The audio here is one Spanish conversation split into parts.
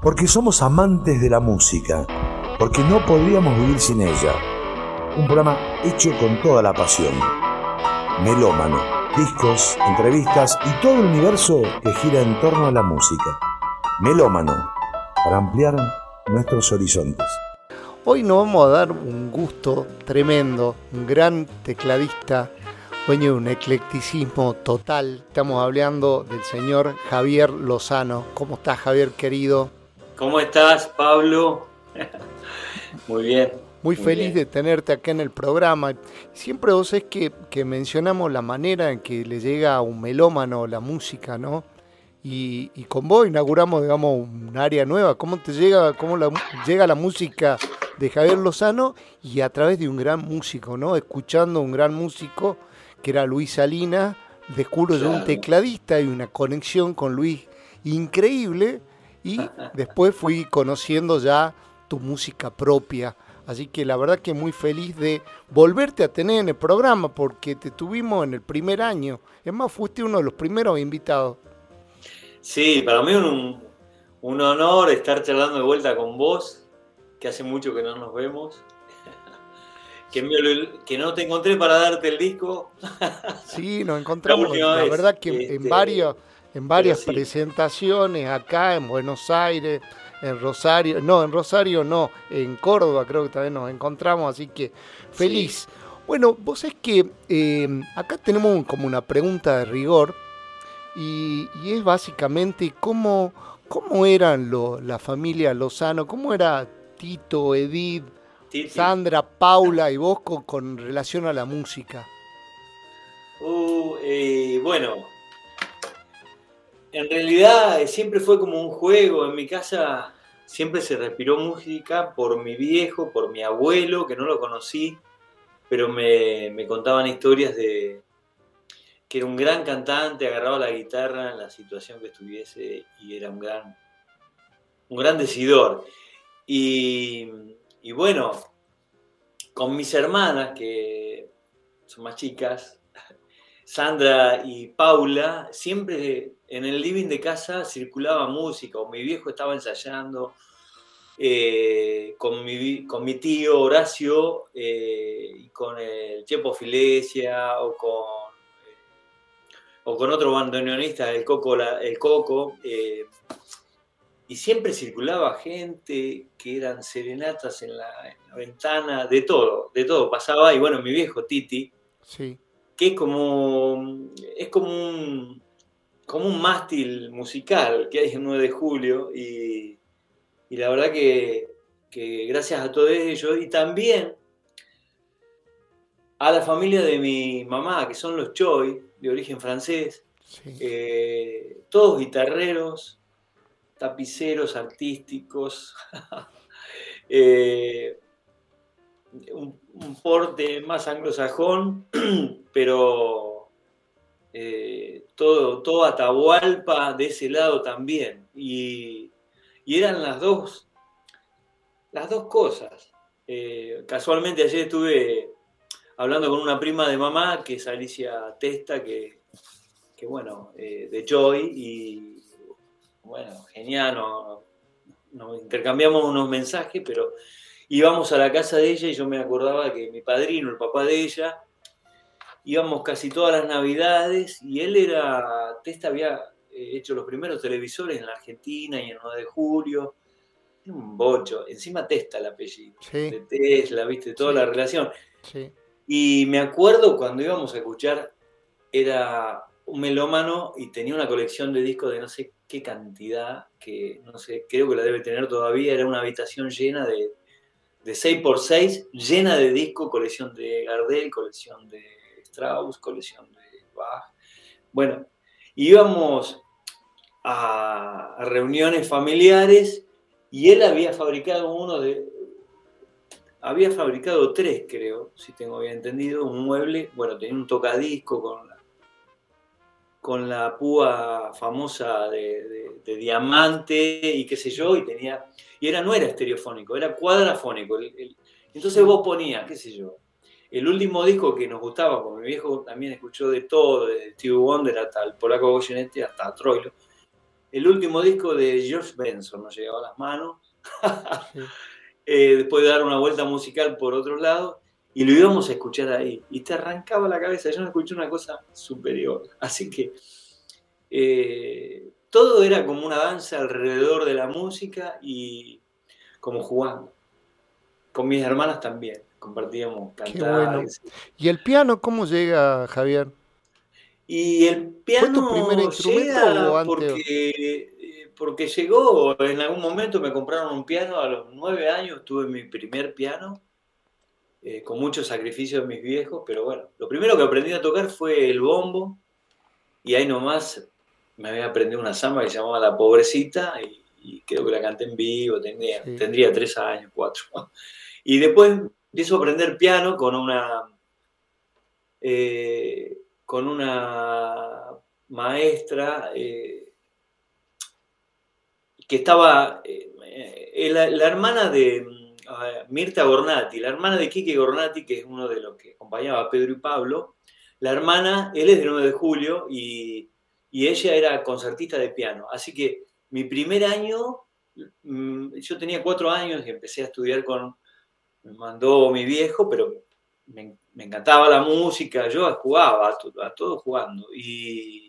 Porque somos amantes de la música, porque no podríamos vivir sin ella. Un programa hecho con toda la pasión. Melómano, discos, entrevistas y todo el universo que gira en torno a la música. Melómano, para ampliar nuestros horizontes. Hoy nos vamos a dar un gusto tremendo, un gran tecladista, dueño de un eclecticismo total. Estamos hablando del señor Javier Lozano. ¿Cómo estás, Javier, querido? ¿Cómo estás, Pablo? Muy bien. Muy, feliz de tenerte acá en el programa. Siempre vos es que, mencionamos la manera en que le llega a un melómano la música, ¿no? Y, con vos inauguramos, digamos, un área nueva. ¿Cómo te llega, cómo la, llega la música de Javier Lozano y a través de un gran músico, ¿no? Escuchando un gran músico que era Luis Salina, descubro yo un tecladista y una conexión con Luis increíble y después fui conociendo ya tu música propia. Así que la verdad que muy feliz de volverte a tener en el programa porque te tuvimos en el primer año. Es más, fuiste uno de los primeros invitados. Sí, para mí un, un honor estar charlando de vuelta con vos, que hace mucho que no nos vemos. Que, que, no te encontré para darte el disco. Sí, nos encontramos. La, verdad que en este, varios en varias presentaciones acá en Buenos Aires, en Rosario, no, en Rosario no, en Córdoba creo que también nos encontramos, así que feliz. Bueno, vos es que em, acá tenemos como una pregunta de rigor y, es básicamente cómo, cómo eran la familia Lozano, cómo era Tito, Edith, Sandra, Paula y vos con, relación a la música. Uh, eh, bueno, en realidad siempre fue como un juego. En mi casa siempre se respiró música por mi viejo, por mi abuelo, que no lo conocí, pero me, contaban historias de que era un gran cantante, agarraba la guitarra en la situación que estuviese y era un gran, un gran decidor. Y, y bueno, con mis hermanas, que son más chicas, Sandra y Paula, siempre en el living de casa circulaba música, o mi viejo estaba ensayando, eh, con, mi, con, mi, tío Horacio eh, y con el Chepo Filesia o con, o con otro bandoneonista, el Coco, el Coco eh, y siempre circulaba gente que eran serenatas en la, en la, ventana, de todo, de todo pasaba, y bueno, mi viejo Titi, sí que es como, es como un, como un mástil musical que hay el 9 de julio y, la verdad que, gracias a todos ellos y también a la familia de mi mamá, que son los Choi, de origen francés, eh, todos guitarreros, tapiceros artísticos, eh, un, porte más anglosajón, pero eh, todo, todo Atahualpa de ese lado también. Y, eran las dos, las dos cosas. Eh, casualmente ayer estuve hablando con una prima de mamá, que es Alicia Testa, que, bueno, eh, de Joy, y bueno, genial, nos intercambiamos unos mensajes, pero íbamos a la casa de ella y yo me acordaba que mi padrino, el papá de ella, íbamos casi todas las navidades y él era, Testa había eh, hecho los primeros televisores en la Argentina y en 9 de julio, un bocho, encima Testa el apellido, de Tesla, viste, toda la relación. Y me acuerdo cuando íbamos a escuchar, era un melómano y tenía una colección de discos de no sé qué cantidad, que no sé, creo que la debe tener todavía, era una habitación llena de de 6x6, llena de discos, colección de Gardel, colección de Strauss, colección de Bach. Bueno, íbamos a, reuniones familiares y él había fabricado uno de, había fabricado tres, creo, si tengo bien entendido, un mueble, bueno, tenía un tocadisco con con la púa famosa de, de, diamante y qué sé yo, y tenía y era, no era estereofónico, era cuadrafónico. entonces vos ponías, qué sé yo, el último disco que nos gustaba, porque mi viejo también escuchó de todo, de Steve Wonder hasta el polaco Goyenetti, hasta Troilo, el último disco de George Benson, nos llegaba a las manos, eh, después de dar una vuelta musical por otro lado, y lo íbamos a escuchar ahí, y te arrancaba la cabeza, yo no escuché una cosa superior, así que eh, todo era como una danza alrededor de la música y como jugando. Con mis hermanas también, compartíamos cantar. ¿Y el piano cómo llega, Javier? Y el piano ¿Fue tu primer instrumento o porque, eh, porque llegó, en algún momento me compraron un piano, a los nueve años tuve mi primer piano, eh, con muchos sacrificios de mis viejos, pero bueno, lo primero que aprendí a tocar fue el bombo, y ahí nomás me había aprendido una samba que se llamaba La Pobrecita, y, creo que la canté en vivo, tendría, tendría tres años, cuatro. Y después empiezo a aprender piano con una... Eh, con una maestra eh, que estaba, la, hermana de Mirta Gornati, la hermana de Quique Gornati, que es uno de los que acompañaba a Pedro y Pablo, la hermana, él es de 9 de julio y, ella era concertista de piano. Así que mi primer año, mm, yo tenía cuatro años y empecé a estudiar con, me mandó mi viejo, pero me, me encantaba la música, yo jugaba, a, todo jugando. Y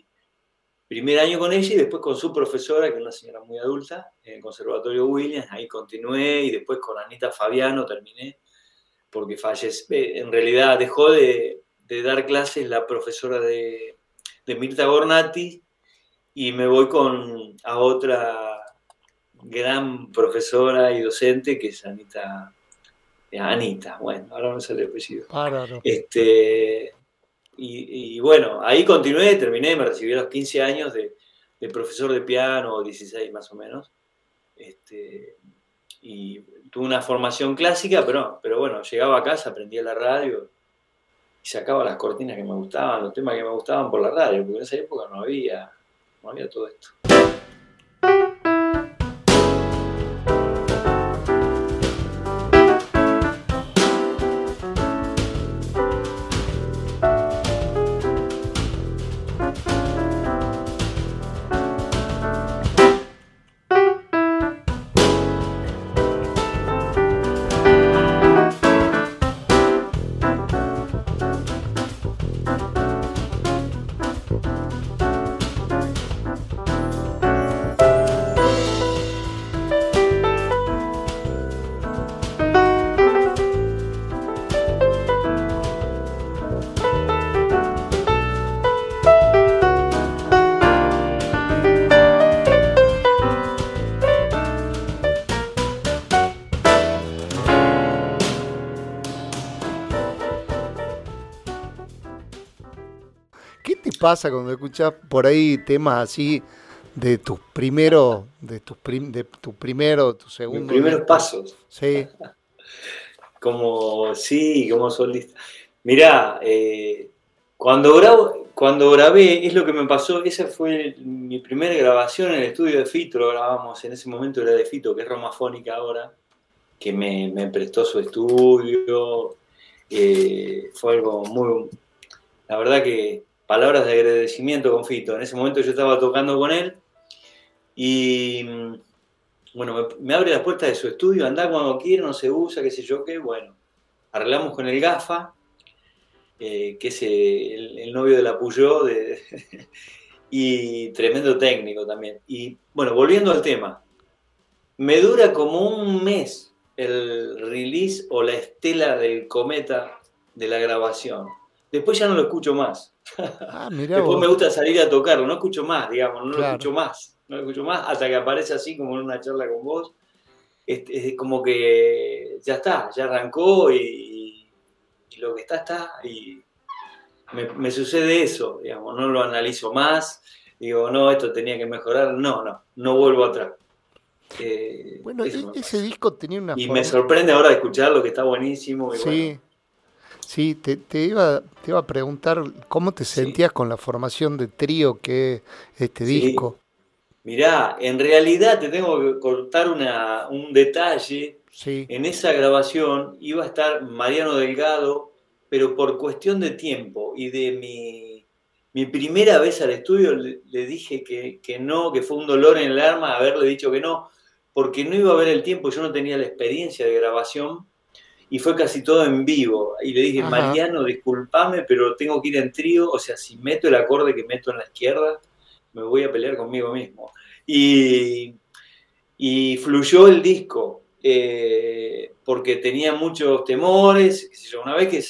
primer año con ella y después con su profesora, que es una señora muy adulta, en el Conservatorio Williams, ahí continué y después con Anita Fabiano terminé, porque falleció, en realidad dejó de, dar clases la profesora de, de, Mirta Gornati y me voy con a otra gran profesora y docente que es Anita Anita, bueno, ahora no sé el apellido. Este, y, bueno, ahí continué, terminé, me recibí a los 15 años de, profesor de piano, o 16 más o menos. Este, y tuve una formación clásica, pero, pero bueno, llegaba a casa, aprendía la radio y sacaba las cortinas que me gustaban, los temas que me gustaban por la radio, porque en esa época no había, no había todo esto. Pasa cuando escuchas por ahí temas así de tus primeros, de tus de tu primero, tu segundo. Mis primeros pasos. Sí. como, sí, como solista. Mirá, eh, cuando, grabo, cuando grabé, es lo que me pasó, esa fue mi primera grabación en el estudio de Fito, lo grabamos, en ese momento era de Fito, que es Romafónica ahora, que me, prestó su estudio, eh, fue algo muy, la verdad que palabras de agradecimiento con Fito. En ese momento yo estaba tocando con él y bueno, me, abre la puerta de su estudio, anda cuando quiera, no se usa, qué sé yo qué. Bueno, arreglamos con el GAFA, eh, que es el, novio de la Puyó, y tremendo técnico también. Y bueno, volviendo al tema, me dura como un mes el release o la estela del cometa de la grabación. Después ya no lo escucho más. Ah, Después me gusta salir a tocarlo, no escucho más, digamos, no lo escucho más, no lo escucho más hasta que aparece así como en una charla con vos. Es, como que ya está, ya arrancó y, lo que está, está. Y me, sucede eso, digamos, no lo analizo más, digo, no, esto tenía que mejorar, no, no, no vuelvo atrás. Eh, bueno, e, ese disco tenía una. Y me sorprende ahora escucharlo, que está buenísimo. sí. Sí, te, iba, te iba a preguntar cómo te sentías con la formación de trío que es este disco. Mirá, en realidad te tengo que cortar una, un detalle. Sí. En esa grabación iba a estar Mariano Delgado, pero por cuestión de tiempo y de mi mi primera vez al estudio le, dije que, que, no, que fue un dolor en el alma haberle dicho que no, porque no iba a haber el tiempo, yo no tenía la experiencia de grabación y fue casi todo en vivo. Y le dije, Mariano, discúlpame, pero tengo que ir en trío, o sea, si meto el acorde que meto en la izquierda, me voy a pelear conmigo mismo. Y, y fluyó el disco, eh, porque tenía muchos temores, una vez que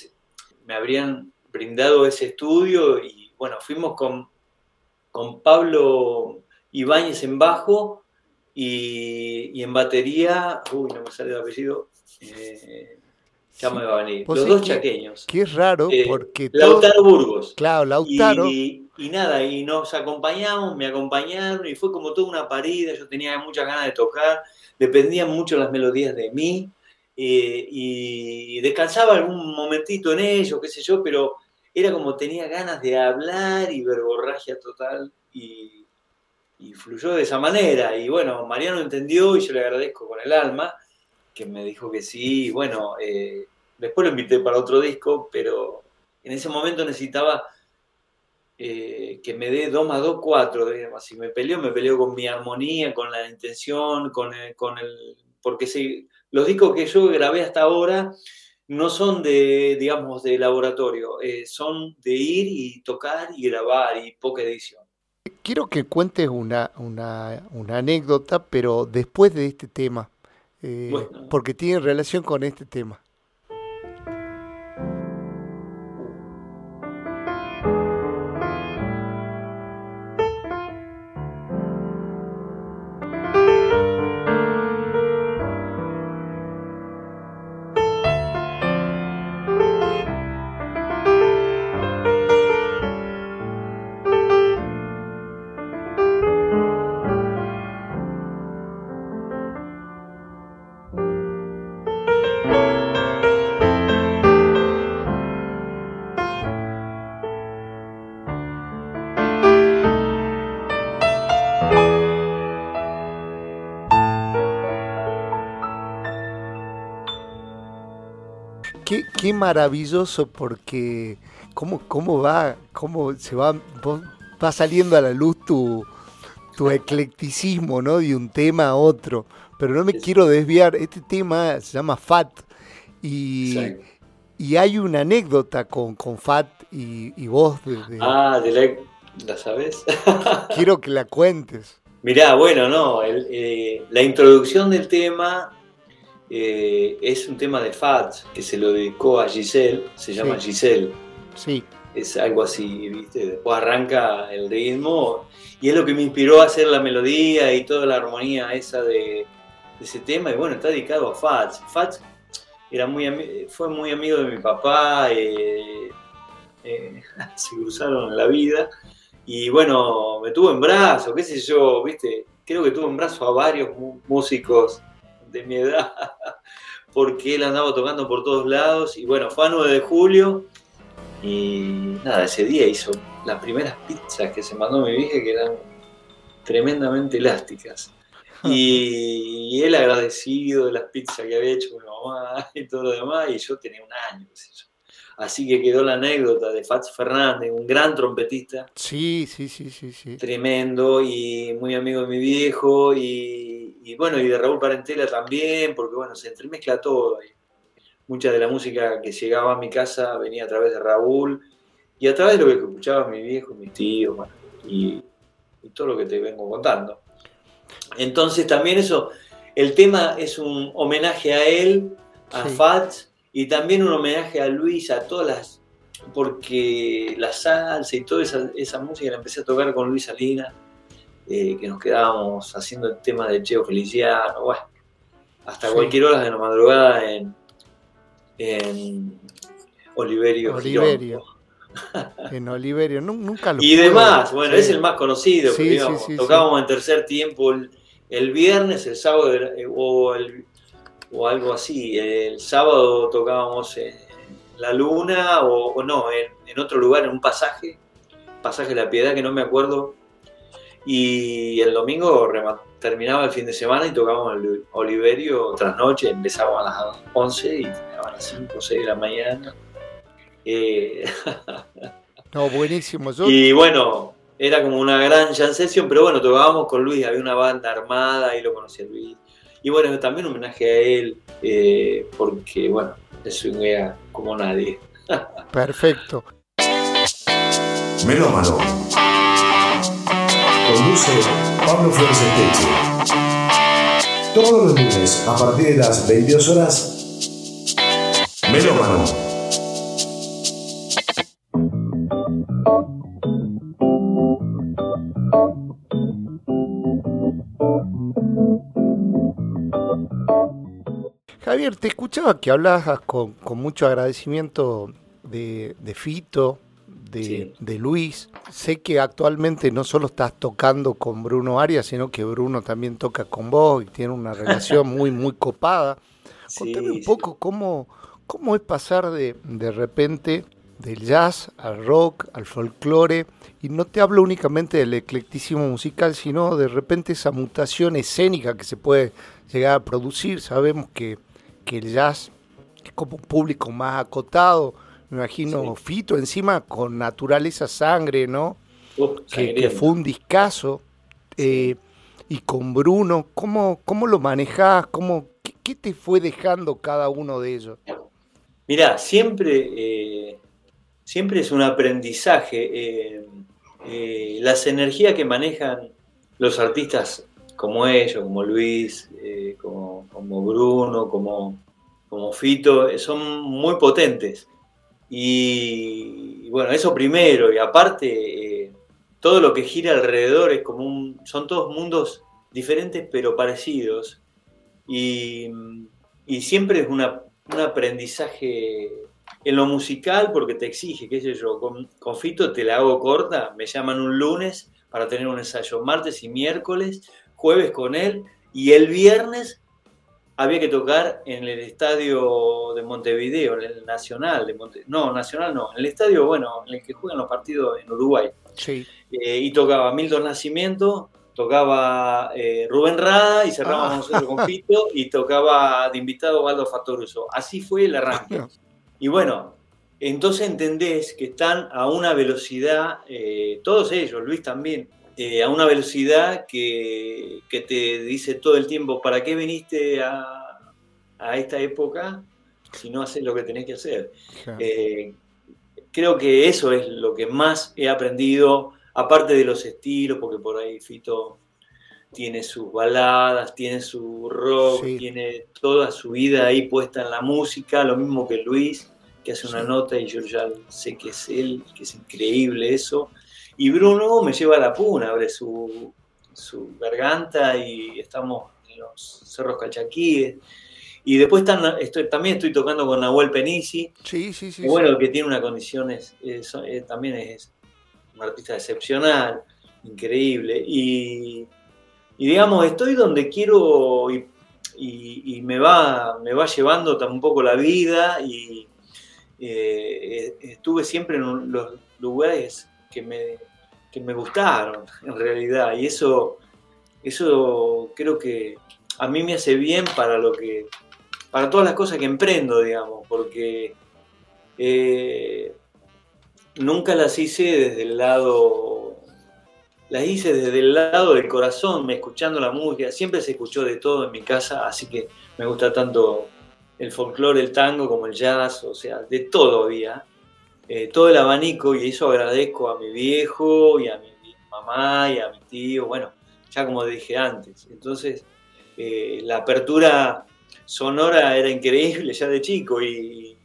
me habrían brindado ese estudio y bueno, fuimos con, con Pablo Ibáñez en bajo y, en batería, uy, no me sale el apellido, eh, ya me va a venir, los dos chaqueños. Qué raro, eh, porque... Lautaro Burgos. Claro, Lautaro. Y, y, nada, y nos acompañamos, me acompañaron y fue como toda una parida, yo tenía muchas ganas de tocar, dependían mucho las melodías de mí eh, y descansaba algún momentito en ello, qué sé yo, pero era como tenía ganas de hablar y verborragia total y, fluyó de esa manera. Y bueno, Mariano entendió y yo le agradezco con el alma, que me dijo que sí. Bueno, eh, después lo invité para otro disco, pero en ese momento necesitaba eh, que me dé 2 más 2, 4. Si me peleó, me peleó con mi armonía, con la intención, con el, con el porque si, los discos que yo grabé hasta ahora no son de, digamos, de laboratorio, eh, son de ir y tocar y grabar y poca edición. Quiero que cuentes una, una, anécdota, pero después de este tema, eh, porque tiene relación con este tema. Qué, maravilloso porque cómo, cómo va, cómo se va, va saliendo a la luz tu, tu eclecticismo, ¿no? De un tema a otro. Pero no me quiero desviar. Este tema se llama Fat. Y, y hay una anécdota con, con Fat y, y vos. Ah, de la, ¿la sabes? quiero que la cuentes. Mirá, bueno, no, eh, la introducción del tema eh, es un tema de Fats que se lo dedicó a Giselle, se llama Giselle. Sí. Es algo así, ¿viste? Después arranca el ritmo y es lo que me inspiró a hacer la melodía y toda la armonía esa de, ese tema. Y bueno, está dedicado a Fats. Fats era muy, fue muy amigo de mi papá, eh, eh, se cruzaron en la vida. Y bueno, me tuvo en brazo, qué sé yo, ¿viste? Creo que tuvo en brazo a varios músicos de mi edad, porque él andaba tocando por todos lados. Y bueno, fue a 9 de julio y nada, ese día hizo las primeras pizzas que se mandó mi vieja que eran tremendamente elásticas. Y, él agradecido de las pizzas que había hecho mi mamá y todo lo demás, y yo tenía un año, Así que quedó la anécdota de Fats Fernández, un gran trompetista. Sí, sí, sí, sí, sí. Tremendo y muy amigo de mi viejo y, bueno, y de Raúl Parentela también, porque bueno, se entremezcla todo. mucha de la música que llegaba a mi casa venía a través de Raúl y a través de lo que escuchaba mi viejo, mis tíos, y, todo lo que te vengo contando. Entonces también eso, el tema es un homenaje a él, a Fats y también un homenaje a Luis, a todas las. Porque la salsa y toda esa, música la empecé a tocar con Luis Salina, eh, que nos quedábamos haciendo el tema de Cheo Feliciano, bueno, hasta cualquier hora de la madrugada en, en Oliverio. Oliverio. en Oliverio, nunca lo Y demás, bueno, es el más conocido, tocábamos en tercer tiempo el, viernes, el sábado o el, o algo así. El sábado tocábamos en La Luna o, no, en, otro lugar, en un pasaje, pasaje de la Piedad que no me acuerdo. Y el domingo terminaba el fin de semana y tocábamos el Oliverio tras noche, empezaba a las 11 y terminaba a las 5 o 6 de la mañana. Eh, No, buenísimo. Y bueno, era como una gran jam session, pero bueno, tocábamos con Luis, había una banda armada, y lo conocí a Luis. Y bueno, también un homenaje a él, eh, porque bueno, es un como nadie. Perfecto. Melómano. Conduce Pablo Flores Esteche. Todos los lunes a partir de las 22 horas. Melómano. Javier, te escuchaba que hablabas con, mucho agradecimiento de, Fito, de, Luis. Sé que actualmente no solo estás tocando con Bruno Arias, sino que Bruno también toca con vos y tiene una relación muy, muy copada. Contame un poco cómo, cómo es pasar de, de repente del jazz al rock, al folclore, y no te hablo únicamente del eclecticismo musical, sino de repente esa mutación escénica que se puede llegar a producir. Sabemos que que el jazz es como un público más acotado. Me imagino Fito encima con naturaleza sangre, ¿no? que, fue un discazo. Eh, y con Bruno, ¿cómo, cómo lo manejás? ¿Cómo, qué, te fue dejando cada uno de ellos? Mirá, siempre, eh, siempre es un aprendizaje. Eh, las energías que manejan los artistas como ellos, como Luis, eh, como, Bruno, como, como Fito, son muy potentes. Y, bueno, eso primero, y aparte, eh, todo lo que gira alrededor es como un, son todos mundos diferentes pero parecidos. Y, siempre es un aprendizaje en lo musical porque te exige, qué sé yo, con, con Fito te la hago corta, me llaman un lunes para tener un ensayo martes y miércoles, jueves con él y el viernes había que tocar en el estadio de Montevideo, en el Nacional de Monte, no, Nacional no, en el estadio, bueno, en el que juegan los partidos en Uruguay. Sí. Eh, y tocaba Milton Nacimiento, tocaba eh, Rubén Rada y cerrábamos ah. nosotros con y tocaba de invitado Waldo Fatoruso. Así fue el arranque. Y bueno, entonces entendés que están a una velocidad, eh, todos ellos, Luis también, eh, a una velocidad que, te dice todo el tiempo, ¿para qué viniste a, esta época si no haces lo que tenés que hacer? Eh, creo que eso es lo que más he aprendido, aparte de los estilos, porque por ahí Fito tiene sus baladas, tiene su rock, tiene toda su vida ahí puesta en la música, lo mismo que Luis, que hace una nota y yo ya sé que es él, que es increíble eso. Y Bruno me lleva a la puna, abre su, garganta y estamos en los cerros calchaquíes. Y después también estoy tocando con Nahuel Penisi. Sí, sí, sí. Bueno, que tiene una condición, eh, también es un artista excepcional, increíble. Y, digamos, estoy donde quiero y, me, va, me va llevando tampoco la vida. Y eh, estuve siempre en los lugares que me, que me gustaron, en realidad. Y eso, eso creo que a mí me hace bien para lo que. para todas las cosas que emprendo, digamos, porque eh, nunca las hice desde el lado. Las hice desde el lado del corazón, me escuchando la música. Siempre se escuchó de todo en mi casa, así que me gusta tanto el folclore, el tango como el jazz, o sea, de todo había. Eh, todo el abanico y eso agradezco a mi viejo y a mi, mamá y a mi tío, bueno, ya como dije antes. Entonces, eh, la apertura sonora era increíble ya de chico y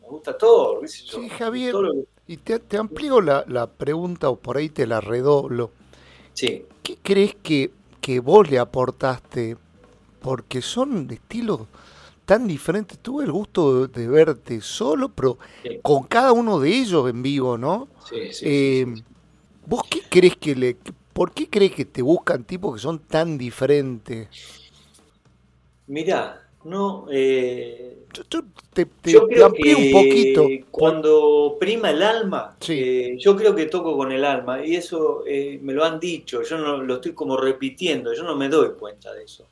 me gusta todo. Sí, Javier, y te, amplío la, pregunta o por ahí te la redoblo. Sí. ¿Qué crees que, que vos le aportaste? Porque son estilos tan diferente. Tuve el gusto de, verte solo, pero con cada uno de ellos en vivo, ¿no? Sí, sí, eh, ¿Vos qué crees que le... ¿Por qué crees que te buscan tipos que son tan diferentes? Mirá, no... Eh, yo, te, creo que un poquito. Cuando prima el alma, eh, yo creo que toco con el alma y eso me lo han dicho, yo no lo estoy como repitiendo, yo no me doy cuenta de eso.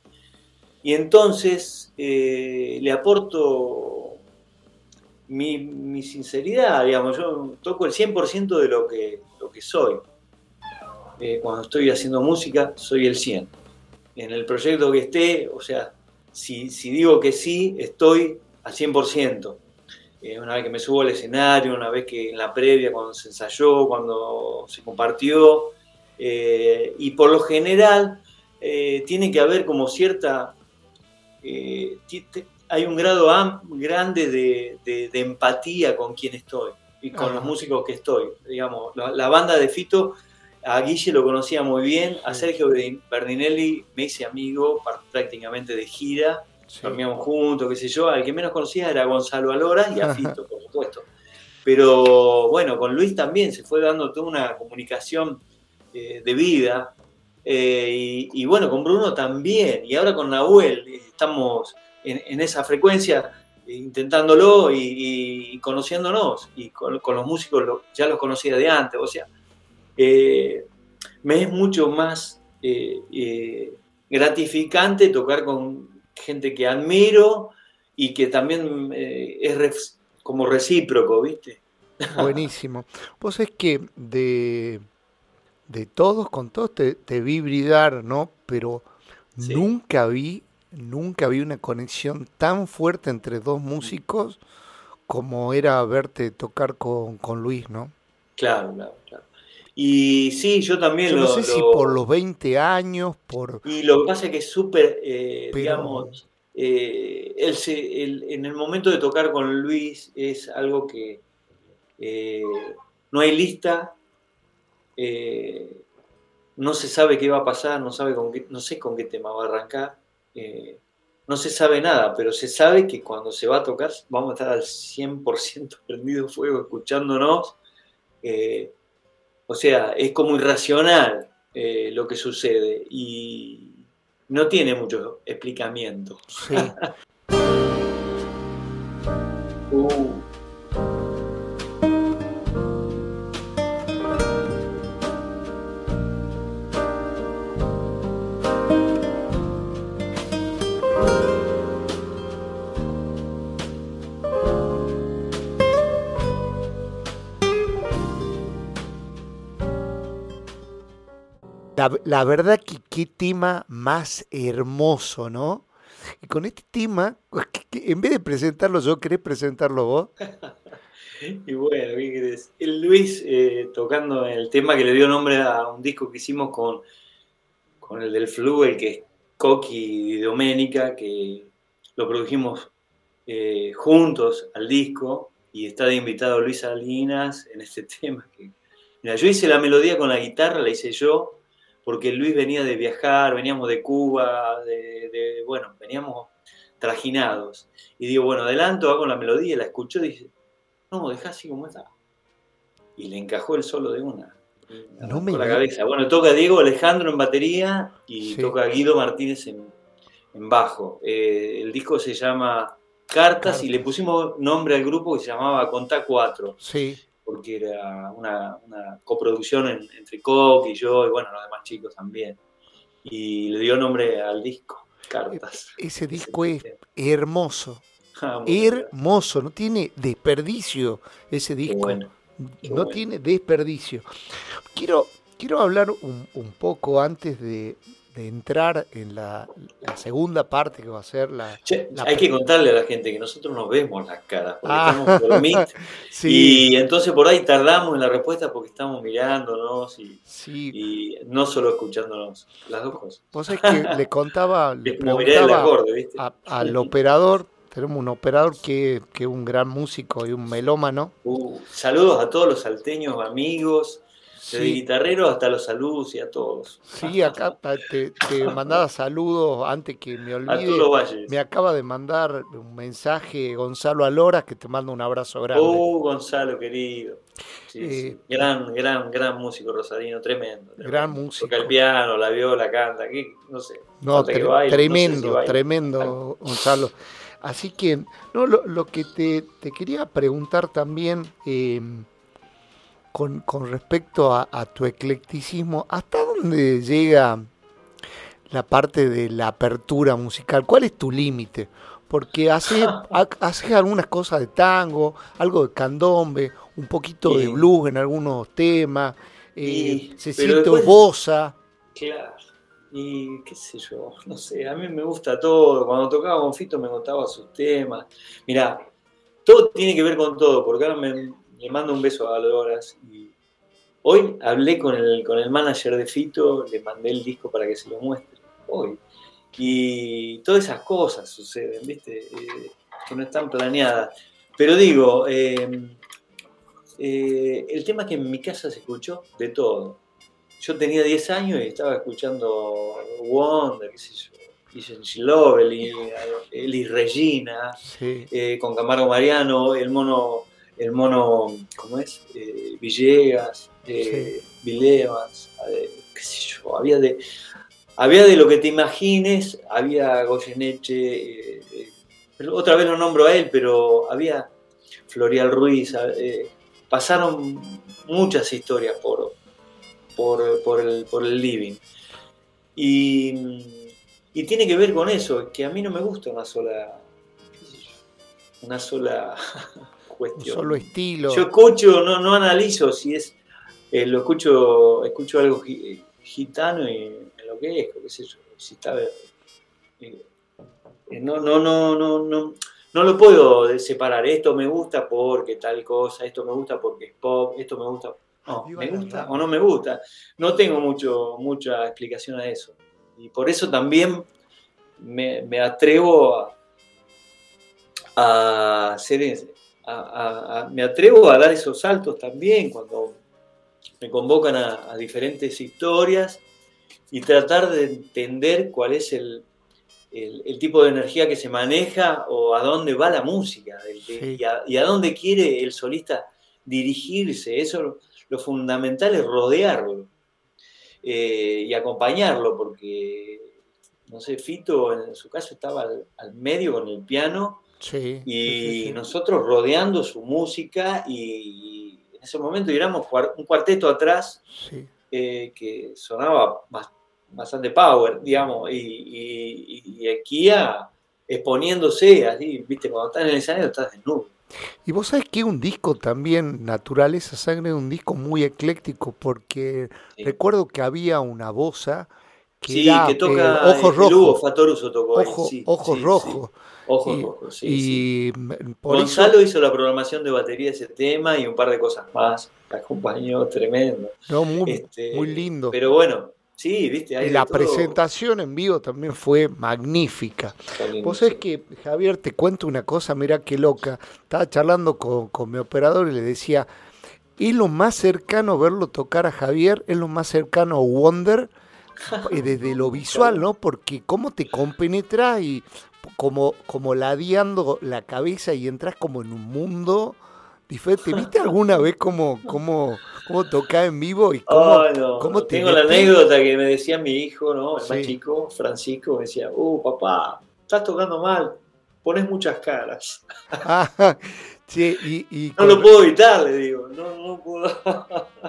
Y entonces eh, le aporto mi, sinceridad, digamos, yo toco el 100% de lo que, lo que soy. Eh, cuando estoy haciendo música, soy el 100. En el proyecto que esté, o sea, si, digo que sí, estoy al 100%. Eh, una vez que me subo al escenario, una vez que en la previa, cuando se ensayó, cuando se compartió. Eh, y por lo general, tiene que haber como cierta hay un grado grande de, empatía con quien estoy y con los músicos que estoy. Digamos, la, banda de Fito, a Guille lo conocía muy bien, a Sergio Berdinelli me hice amigo prácticamente de gira, dormíamos juntos, qué sé yo. Al que menos conocía era Gonzalo Alora y a Fito, por supuesto. Pero bueno, con Luis también se fue dando toda una comunicación eh, de vida. Eh, y, y, bueno, con Bruno también. Y ahora con Nahuel eh, estamos en, esa frecuencia, intentándolo y, conociéndonos. Y con, los músicos ya los conocía de antes. O sea, eh, me es mucho más eh, eh, gratificante tocar con gente que admiro y que también es como recíproco, ¿viste? Buenísimo. Vos es que de, de todos, con todos te, vi brillar, ¿no? Pero nunca vi nunca vi una conexión tan fuerte entre dos músicos como era verte tocar con, Luis, ¿no? Claro, claro, claro. Y sí, yo también lo... No sé si por los 20 años, por... Y lo que pasa es que es súper, eh, digamos, eh, en el momento de tocar con Luis es algo que eh, no hay lista, no se sabe qué va a pasar, no, sabe con qué, no sé con qué tema va a arrancar. Eh, no se sabe nada, pero se sabe que cuando se va a tocar vamos a estar al 100% prendido fuego escuchándonos. Eh, o sea, es como irracional eh, lo que sucede y no tiene mucho explicamiento. Sí. Uh. La, verdad que qué tema más hermoso, ¿no? Y con este tema, en vez de presentarlo yo, ¿querés presentarlo vos? y bueno, ¿qué querés? El Luis eh, tocando el tema que le dio nombre a un disco que hicimos con, con el del Flu, el que es Coqui y Doménica, que lo produjimos eh, juntos al disco y está de invitado Luis Salinas en este tema. Que, mira, yo hice la melodía con la guitarra, la hice yo, porque Luis venía de viajar, veníamos de Cuba, de, bueno, veníamos trajinados. Y digo, bueno, adelanto, hago la melodía, la escuchó y dice, no, deja así como está. Y le encajó el solo de una. No me la cabeza. Bueno, toca Diego Alejandro en batería y toca Guido Martínez en, bajo. Eh, el disco se llama Cartas, y le pusimos nombre al grupo que se llamaba Conta 4. Sí porque era una, coproducción entre Coq y yo, y bueno, los demás chicos también. Y le dio nombre al disco, Cartas. E-, ese disco es hermoso. Ah, hermoso, no tiene desperdicio ese disco. no tiene desperdicio. Quiero, quiero hablar un, un poco antes de, de entrar en la, segunda parte que va a ser la, hay que contarle a la gente que nosotros nos vemos las caras porque ah. estamos por Meet y entonces por ahí tardamos en la respuesta porque estamos mirándonos y, y no solo escuchándonos las dos cosas. Vos es que le contaba, le al operador tenemos un operador que es un gran músico y un melómano. Uh, saludos a todos los salteños amigos, desde guitarrero hasta los saludos y a todos. Sí, acá te, mandaba saludos antes que me olvide. Me acaba de mandar un mensaje Gonzalo Alora que te manda un abrazo grande. Oh, Gonzalo, querido. Eh, gran, gran, gran músico rosadino, tremendo. Gran músico. Toca el piano, la viola, canta, no sé. No, tremendo, tremendo, Gonzalo. Así que, no, lo, que te, quería preguntar también, eh, con, respecto a, tu eclecticismo, ¿hasta dónde llega la parte de la apertura musical? ¿Cuál es tu límite? Porque haces hace algunas cosas de tango, algo de candombe, un poquito de blues en algunos temas, eh, se siente bosa. Claro, y qué sé yo, no sé, a mí me gusta todo. Cuando tocaba con Fito me contaba sus temas. Mirá, todo tiene que ver con todo, porque ahora me, le mando un beso a Loras y hoy hablé con el, con el manager de Fito, le mandé el disco para que se lo muestre, hoy. Y todas esas cosas suceden, ¿viste? Eh, que no están planeadas. Pero digo, eh, eh, el tema es que en mi casa se escuchó de todo. Yo tenía 10 años y estaba escuchando Wonder, qué sé yo, y Lovely, Eli Regina, con Camargo Mariano, el mono el mono, ¿cómo es? Eh, Villegas, eh, qué sé yo, había de, había de lo que te imagines, había Goyeneche, eh, eh, otra vez no nombro a él, pero había Florial Ruiz, pasaron muchas historias por, por, el, por el living. Y, y tiene que ver con eso, que a mí no me gusta una sola, una sola Solo estilo. Yo escucho, no, no analizo si es. Eh, lo escucho, escucho algo gitano y me enloquezco, qué sé yo. Si está. Eh, eh, no, no, no, no, no. No lo puedo separar. Esto me gusta porque tal cosa, esto me gusta porque es pop, esto me gusta. No, me gusta o no me gusta. No tengo mucho, mucha explicación a eso. Y por eso también me, me atrevo a, a hacer me atrevo a dar esos saltos también cuando me convocan a, diferentes historias y tratar de entender cuál es el, tipo de energía que se maneja o a dónde va la música y, a, dónde quiere el solista dirigirse. Eso lo, fundamental es rodearlo eh, y acompañarlo porque, no sé, Fito en su caso estaba al medio con el piano y nosotros rodeando su música y, en ese momento éramos un cuarteto atrás eh, que sonaba bastante power, digamos, y, y, aquí exponiéndose, así, viste, cuando estás en el escenario estás desnudo. Y vos sabés que un disco también, Naturaleza Sangre, un disco muy ecléctico, porque recuerdo que había una bosa que, sí, que toca eh, ojos rojos. ojos rojos. Ojos rojos, sí. Gonzalo hizo la programación de batería de ese tema y un par de cosas más. La acompañó tremendo. muy, este, muy lindo. Pero bueno, sí, viste. y la presentación en vivo también fue magnífica. Vos sabés que, Javier, te cuento una cosa, mira qué loca. Estaba charlando con, con mi operador y le decía, es lo más cercano verlo tocar a Javier, es lo más cercano a Wonder desde lo visual, ¿no? Porque cómo te compenetra y como, como ladeando la cabeza y entras como en un mundo diferente. ¿Viste alguna vez cómo, cómo, cómo toca en vivo? Y cómo, Tengo la anécdota que me decía mi hijo, ¿no? El más chico, Francisco, me decía, uh, papá, estás tocando mal, pones muchas caras. sí, y, no lo puedo evitar, le digo, no, no puedo.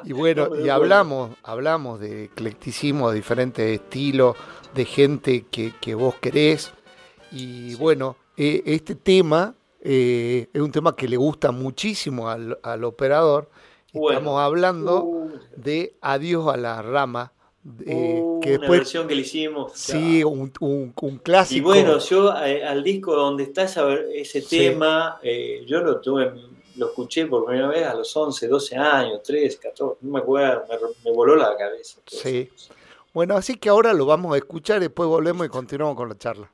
y bueno, y hablamos, hablamos de eclecticismo, de diferentes estilos, de gente que, que vos querés. Y bueno, eh, este tema eh, es un tema que le gusta muchísimo al, operador. Estamos hablando uh. de Adiós a la rama. Uh, que después, una versión que le hicimos. Sí, un, un, clásico. Y bueno, yo eh, al disco donde está ese tema, yo lo tuve, lo escuché por primera vez a los 11, 12 años, 13, 14, no me acuerdo, me, me voló la cabeza. Sí. Bueno, así que ahora lo vamos a escuchar, después volvemos y continuamos con la charla.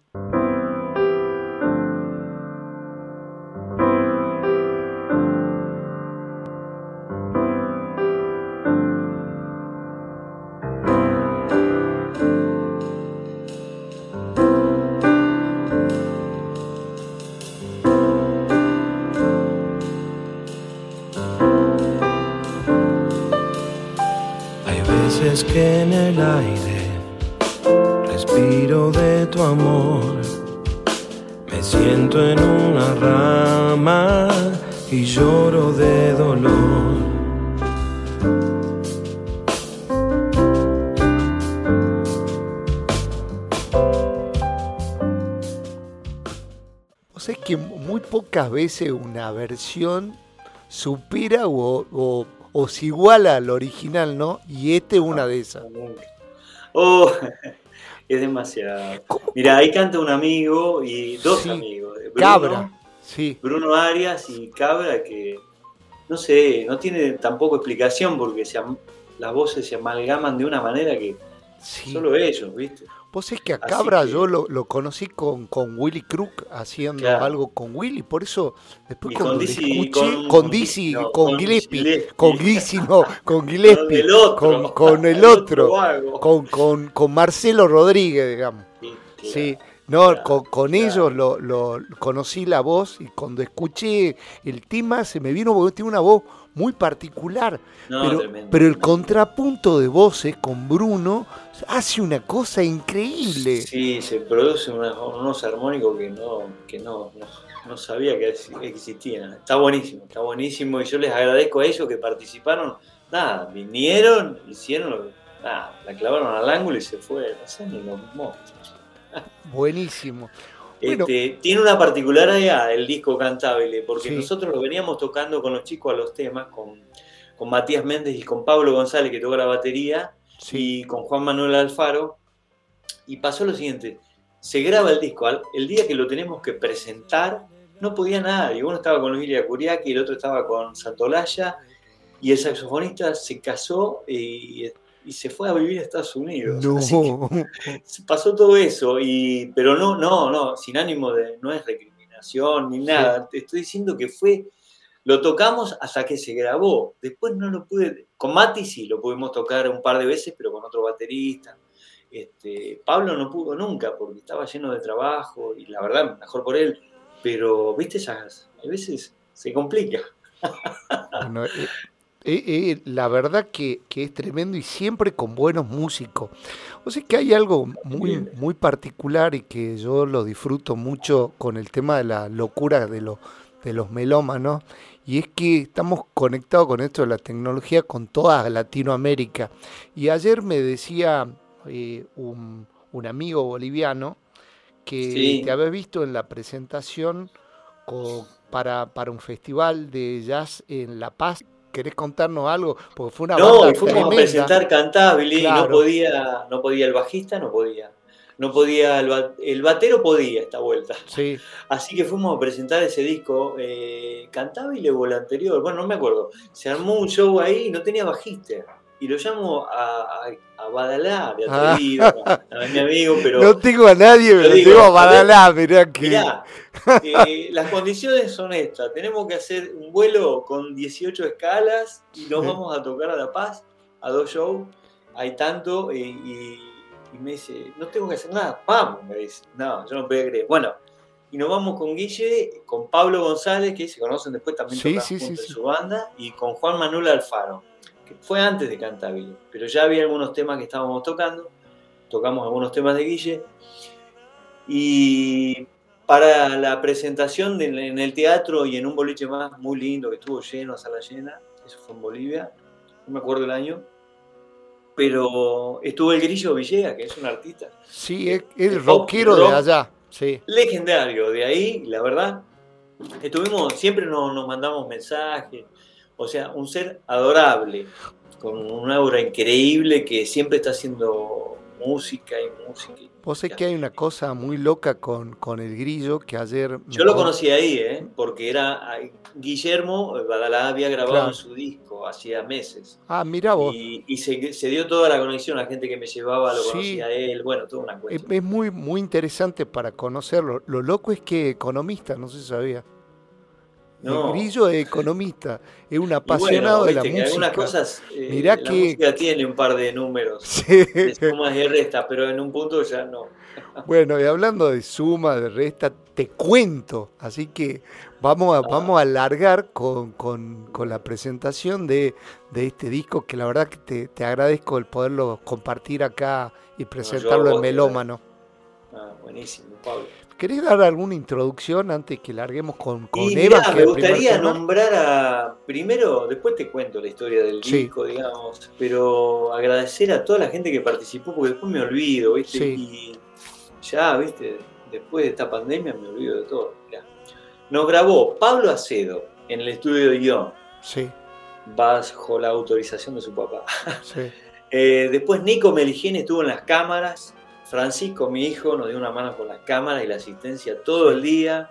Pocas veces una versión supera o, o, o se iguala al original, ¿no? Y este es una de esas. Oh, es demasiado. Mira, ahí canta un amigo y dos Sí. amigos. Bruno, Cabra. Sí, Bruno Arias y Cabra que, no sé, no tiene tampoco explicación porque se las voces se amalgaman de una manera que sí. solo ellos, ¿viste? Vos sabés que a Cabra que- yo lo, lo conocí con, con Willy Crook haciendo Claro. algo con Willy, por eso después cuando con Dizzy- escuché, con- con Dizzy, no, con, con Gillespie, Gillespie. con Gizzy, no, con Con Gillespie, el otro. con, con el otro, con, con, con Marcelo Rodríguez, digamos. Sí, claro. Sí, no, Claro, con, con claro. ellos lo, lo- conocí la voz y cuando escuché el tema se me vino porque tiene una voz muy particular. No, pero, tremendo, pero el tremendo. contrapunto de voces con Bruno hace una cosa increíble. Sí, se producen una- unos armónicos que no, que no, no, no sabía que ex- existían. Está buenísimo, está buenísimo y yo les agradezco a ellos que participaron. Nada, vinieron, hicieron, lo que- nada, la clavaron al ángulo y se fue, no sé, ni lo mismo. Buenísimo. Bueno. Este, tiene una particularidad el disco Cantabile, porque Sí. nosotros lo veníamos tocando con los chicos a los temas, con, con Matías Méndez y con Pablo González, que toca la batería, Sí, y con Juan Manuel Alfaro. Y pasó lo siguiente, se graba el disco, el día que lo tenemos que presentar, no podía nadie, uno estaba con Luis Curiaki, el otro estaba con Santolaya, y el saxofonista se casó y, y se fue a vivir a Estados Unidos. Así que no. pasó todo eso, y, pero no, no, no, sin ánimo de, no es recriminación ni nada, te estoy diciendo que fue, lo tocamos hasta que se grabó, después no lo pude, con Mati sí, lo pudimos tocar un par de veces, pero con otro baterista, este, Pablo no pudo nunca porque estaba lleno de trabajo, y la verdad, mejor por él, pero, viste, esas, a veces se complica. Bueno, eh, eh, la verdad que, que es tremendo y siempre con buenos músicos. O sea que hay algo muy, muy particular y que yo lo disfruto mucho con el tema de la locura de los, de los melómanos. Y es que estamos conectados con esto de la tecnología con toda Latinoamérica. Y ayer me decía eh, un, un amigo boliviano que Sí. te había visto en la presentación para, para un festival de jazz en La Paz. ¿Querés contarnos algo? Porque fue una No, banda y fuimos tremenda. a presentar Cantabile y no podía, no podía el bajista, no podía. No podía, el, ba- el batero podía esta vuelta. Sí, Así que fuimos a presentar ese disco, eh, Cantabile o el anterior, bueno, no me acuerdo. Se armó un show ahí y no tenía bajista. Y lo llamo a, a, a Badalá, de Ah. atrevido, a mi amigo, pero no tengo a nadie, pero digo, tengo a Badalá, mirá que... mirá, eh, las condiciones son estas. Tenemos que hacer un vuelo con 18 escalas y nos vamos a tocar a La Paz, a dos shows. Hay tanto y, y- y me dice, no tengo que hacer nada. Vamos, me dice. No, yo no podía creer. Bueno, y nos vamos con Guille, con Pablo González, que se conocen después también Sí, sí, sí. su banda, y con Juan Manuel Alfaro, que fue antes de Cantabile. Pero ya había algunos temas que estábamos tocando. Tocamos algunos temas de Guille. Y para la presentación de- en el teatro y en un boliche más muy lindo que estuvo lleno, sala llena, eso fue en Bolivia, no me acuerdo el año, pero estuvo el Grillo Villegas, que es un artista Sí, es, es el rockero rock. de allá. Sí, legendario, de ahí, la verdad, estuvimos, siempre nos, nos mandamos mensajes, o sea, un ser adorable, con un aura increíble que siempre está haciendo música y música. y vos sé que hay una cosa muy loca con, con el grillo que ayer... Yo lo con- conocí ahí, ¿eh? porque era Guillermo Badalá había grabado Claro. en su disco hacía meses. Ah, mirá vos. Y, y se, se dio toda la conexión, la gente que me llevaba lo Sí. conocía él, bueno, toda una Es, cuestión. es muy, muy interesante para conocerlo. Lo loco es que economista, no se sabía. No. El grillo es economista, es un bueno, apasionado de la música. algunas cosas, eh, Mirá la que- música tiene un par de números, Sí. de sumas y restas, pero en un punto ya no. Bueno, y hablando de suma, de resta, te cuento. Así que vamos a, vamos a largar con, con- con la presentación de, de este disco, que la verdad que te, te agradezco el poderlo compartir acá y presentarlo en Melómano. Ah, buenísimo, Pablo. ¿Querés dar alguna introducción antes que larguemos con, con Y Eva? mirá, me gustaría nombrar a. Primero, después te cuento la historia del Sí. disco, digamos, pero agradecer a toda la gente que participó, porque después me olvido, ¿viste? Sí. Y ya, ¿viste? después de esta pandemia me olvido de todo. Nos grabó Pablo Acedo en el estudio de guion. Sí. Bajo la autorización de su papá. Sí. Eh, después Nico Meligeni estuvo en las cámaras. Francisco, mi hijo, nos dio una mano con las cámaras y la asistencia todo el día.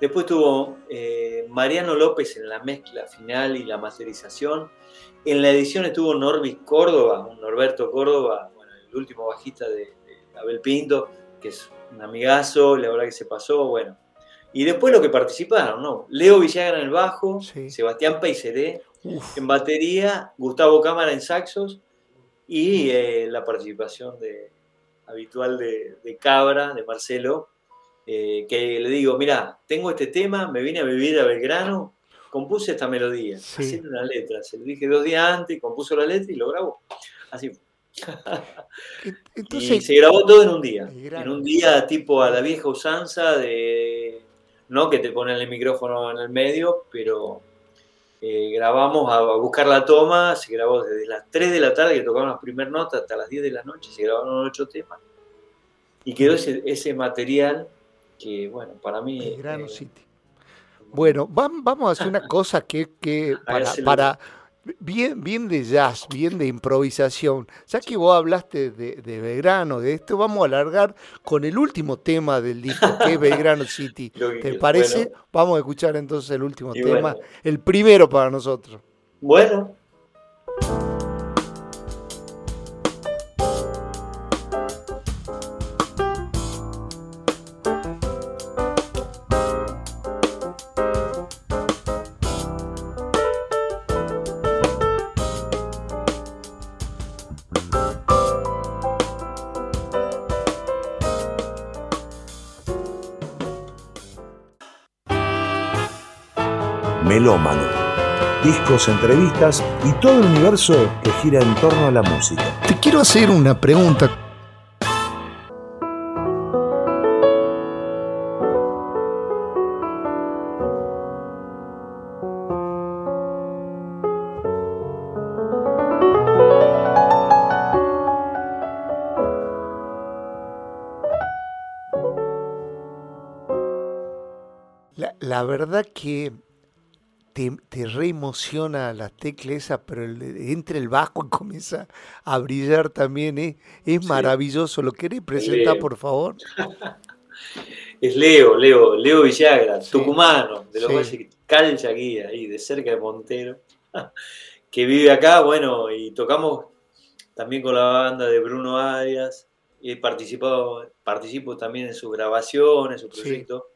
Después tuvo eh, Mariano López en la mezcla final y la masterización. En la edición estuvo Norbis Córdoba, un Norberto Córdoba, bueno, el último bajista de, de Abel Pinto, que es un amigazo, la verdad que se pasó, bueno. Y después lo que participaron, ¿no? Leo Villagra en el bajo, Sí. Sebastián Paiseré Uf, en batería, Gustavo Cámara en saxos y eh, la participación de, habitual de, de Cabra, de Marcelo, eh, que le digo, mira, tengo este tema, me vine a vivir a Belgrano, compuse esta melodía, Sí. haciendo una letra, se lo dije dos días antes, compuso la letra y lo grabó. Así fue. Y se grabó todo en un día. En un día tipo a la vieja usanza de... No que te ponen el micrófono en el medio, pero eh, grabamos a, a buscar la toma, se grabó desde las 3 de la tarde que tocaban las primeras notas hasta las 10 de la noche, se grabaron ocho temas. Y quedó ese, ese material que, bueno, para mí... Belgrano eh, City. Bueno, vam- vamos a hacer una cosa que, que para bien, bien de jazz, bien de improvisación. Ya que vos hablaste de, de Belgrano, de esto, vamos a alargar con el último tema del disco, que es Belgrano City. ¿Te parece? Bueno. Vamos a escuchar entonces el último Y tema, bueno. el primero para nosotros. Bueno, Entrevistas y todo el universo que gira en torno a la música. Te quiero hacer una pregunta. La, la verdad que te reemociona la tecla esa, pero el- entra el bajo y comienza a brillar también. ¿eh? Es Sí. maravilloso. ¿Lo querés presentar, Leo. por favor? es Leo, Leo, Leo Villagra, Sí. tucumano, de los Sí. valles Calchaquí, ahí de cerca de Montero, que vive acá, bueno, y tocamos también con la banda de Bruno Arias, y he participado, participo también en sus grabaciones, su proyecto.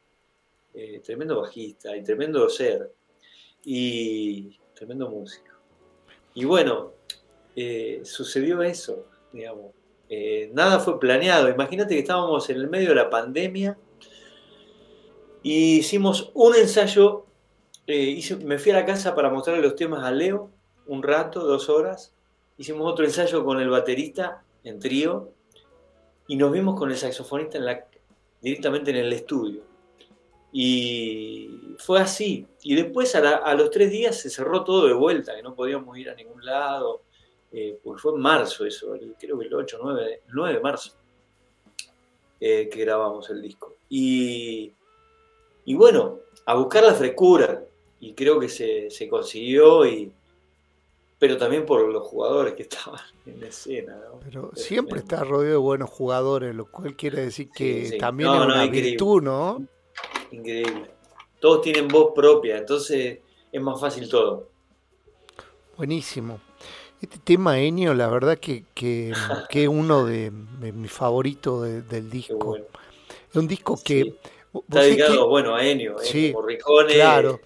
Eh, tremendo bajista y tremendo ser, y tremendo músico. Y bueno, eh, sucedió eso, digamos. Eh, nada fue planeado. Imagínate que estábamos en el medio de la pandemia y hicimos un ensayo. eh, hice- me fui a la casa para mostrarle los temas a Leo un rato, dos horas. Hicimos otro ensayo con el baterista en trío y nos vimos con el saxofonista directamente en el estudio. Y fue así. Y después a, la- a los tres días se cerró todo de vuelta, que no podíamos ir a ningún lado. eh, porque fue en marzo eso, el- creo que el 8, 9, de- 9 de marzo, eh, que grabamos el disco. Y, y bueno, a buscar la frescura. Y creo que se, se consiguió, y, pero también por los jugadores que estaban en la escena. ¿no? Pero Es siempre está rodeado de buenos jugadores, lo cual quiere decir que Sí, sí. también No, es no, una virtud, ¿no? Increíble. Todos tienen voz propia, entonces es más fácil todo. Buenísimo. Este tema, Enio, la verdad que, que, que es uno de, de mis favoritos de- del disco. bueno. Es un disco que... Sí. Está dedicado, que- bueno, a Enio, Ennio Sí, Morricone. Claro.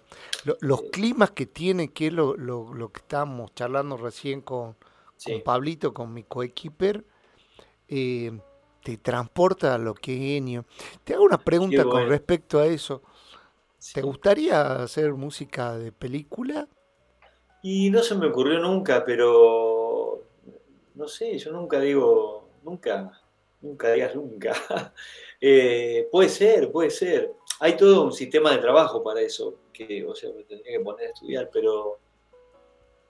Lo- los eh, climas que tiene, que es lo, lo, lo que estábamos charlando recién con, Sí. con Pablito, con mi coequiper, eh, te transporta a lo que es Enio. Te hago una pregunta con respecto a eso. sí. ¿Te gustaría hacer música de película? Y no se me ocurrió nunca, pero no sé, yo nunca digo, nunca, nunca digas nunca. Eh, puede ser, puede ser. Hay todo un sistema de trabajo para eso, que, o sea, me tendría que poner a estudiar, pero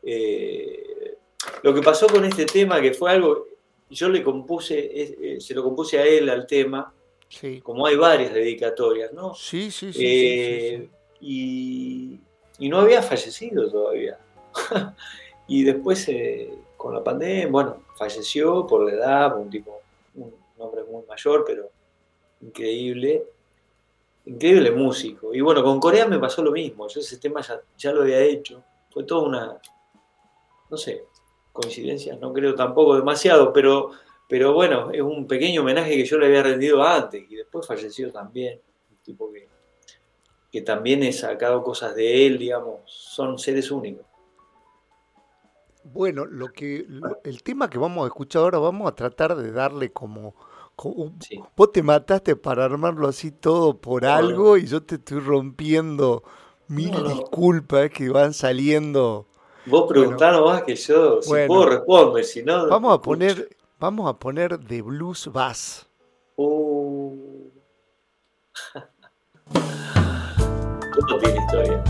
eh, lo que pasó con este tema, que fue algo, yo le compuse, eh, se lo compuse a él al tema, Sí. Como hay varias dedicatorias, ¿no? Sí, sí, sí. Eh, y, y no había fallecido todavía. y después, eh, con la pandemia, bueno, falleció por la edad, un tipo, un hombre muy mayor, pero increíble. Increíble músico. Y bueno, con Corea me pasó lo mismo. Yo ese tema ya, ya lo había hecho. Fue toda una, no sé, coincidencias, no creo tampoco demasiado, pero, pero bueno, es un pequeño homenaje que yo le había rendido antes y después falleció también. Un tipo que, que también he sacado cosas de él, digamos, son seres únicos. Bueno, lo que lo- el tema que vamos a escuchar ahora vamos a tratar de darle como, como Sí. vos te mataste para armarlo así todo por No, algo y yo te estoy rompiendo mil no. disculpas que van saliendo. Vos preguntá más que yo, si Bueno. puedo responder, si no... Vamos a poner, vamos a poner de blues bass. Uh. Todo tiene historia.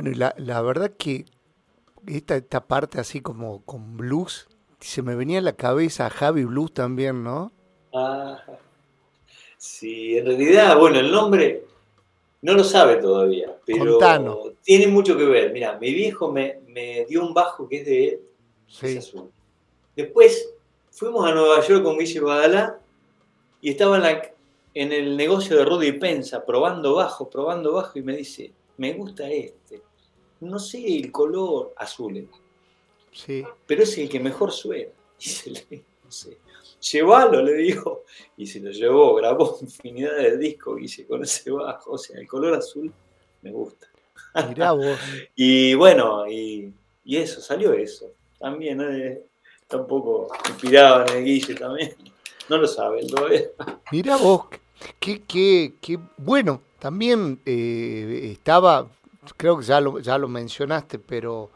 Bueno, y la, la verdad que esta, esta parte así como con blues, se me venía a la cabeza Javi Blues también, ¿no? Ah, sí, en realidad, bueno, el nombre no lo sabe todavía, pero Contanos. tiene mucho que ver. Mira, mi viejo me, me dio un bajo que es de él, es Sí. azul. Después fuimos a Nueva York con Guille Badalá y estaba en, la- en el negocio de Rudy Pensa probando bajo, probando bajo y me dice, me gusta este. No sé el color azul, era, Sí. pero es el que mejor suena. Y se le, no sé, llévalo, le digo. Y se lo llevó, grabó infinidad de discos, Guille, con ese bajo. O sea, el color azul me gusta. Mirá vos. Y bueno, y, y eso, salió eso. También eh, está un poco inspirado en el Guille también. No lo sabe él todavía. Mirá vos, qué, qué, qué bueno. También eh, estaba, creo que ya lo, ya lo mencionaste, pero,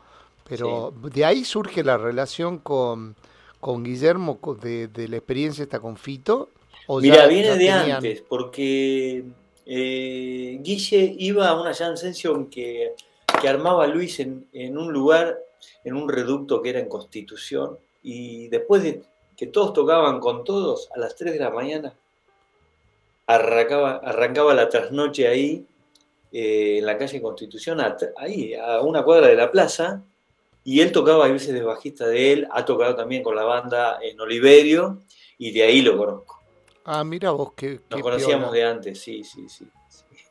pero de ahí surge la relación con, con Guillermo de, de la experiencia esta con Fito. ¿O ya- Mira, viene ya de tenían? antes, porque eh, Guille iba a una jam session que, que armaba Luis en, en un lugar, en un reducto que era en Constitución, y después de que todos tocaban con todos, a las 3 de la mañana, arrancaba, arrancaba la trasnoche ahí, eh, en la calle Constitución, a- ahí, a una cuadra de la plaza, y él tocaba a veces de bajista de él, ha tocado también con la banda en Oliverio, y de ahí lo conozco. Ah, mira vos, qué, Nos conocíamos de antes, sí, sí, sí.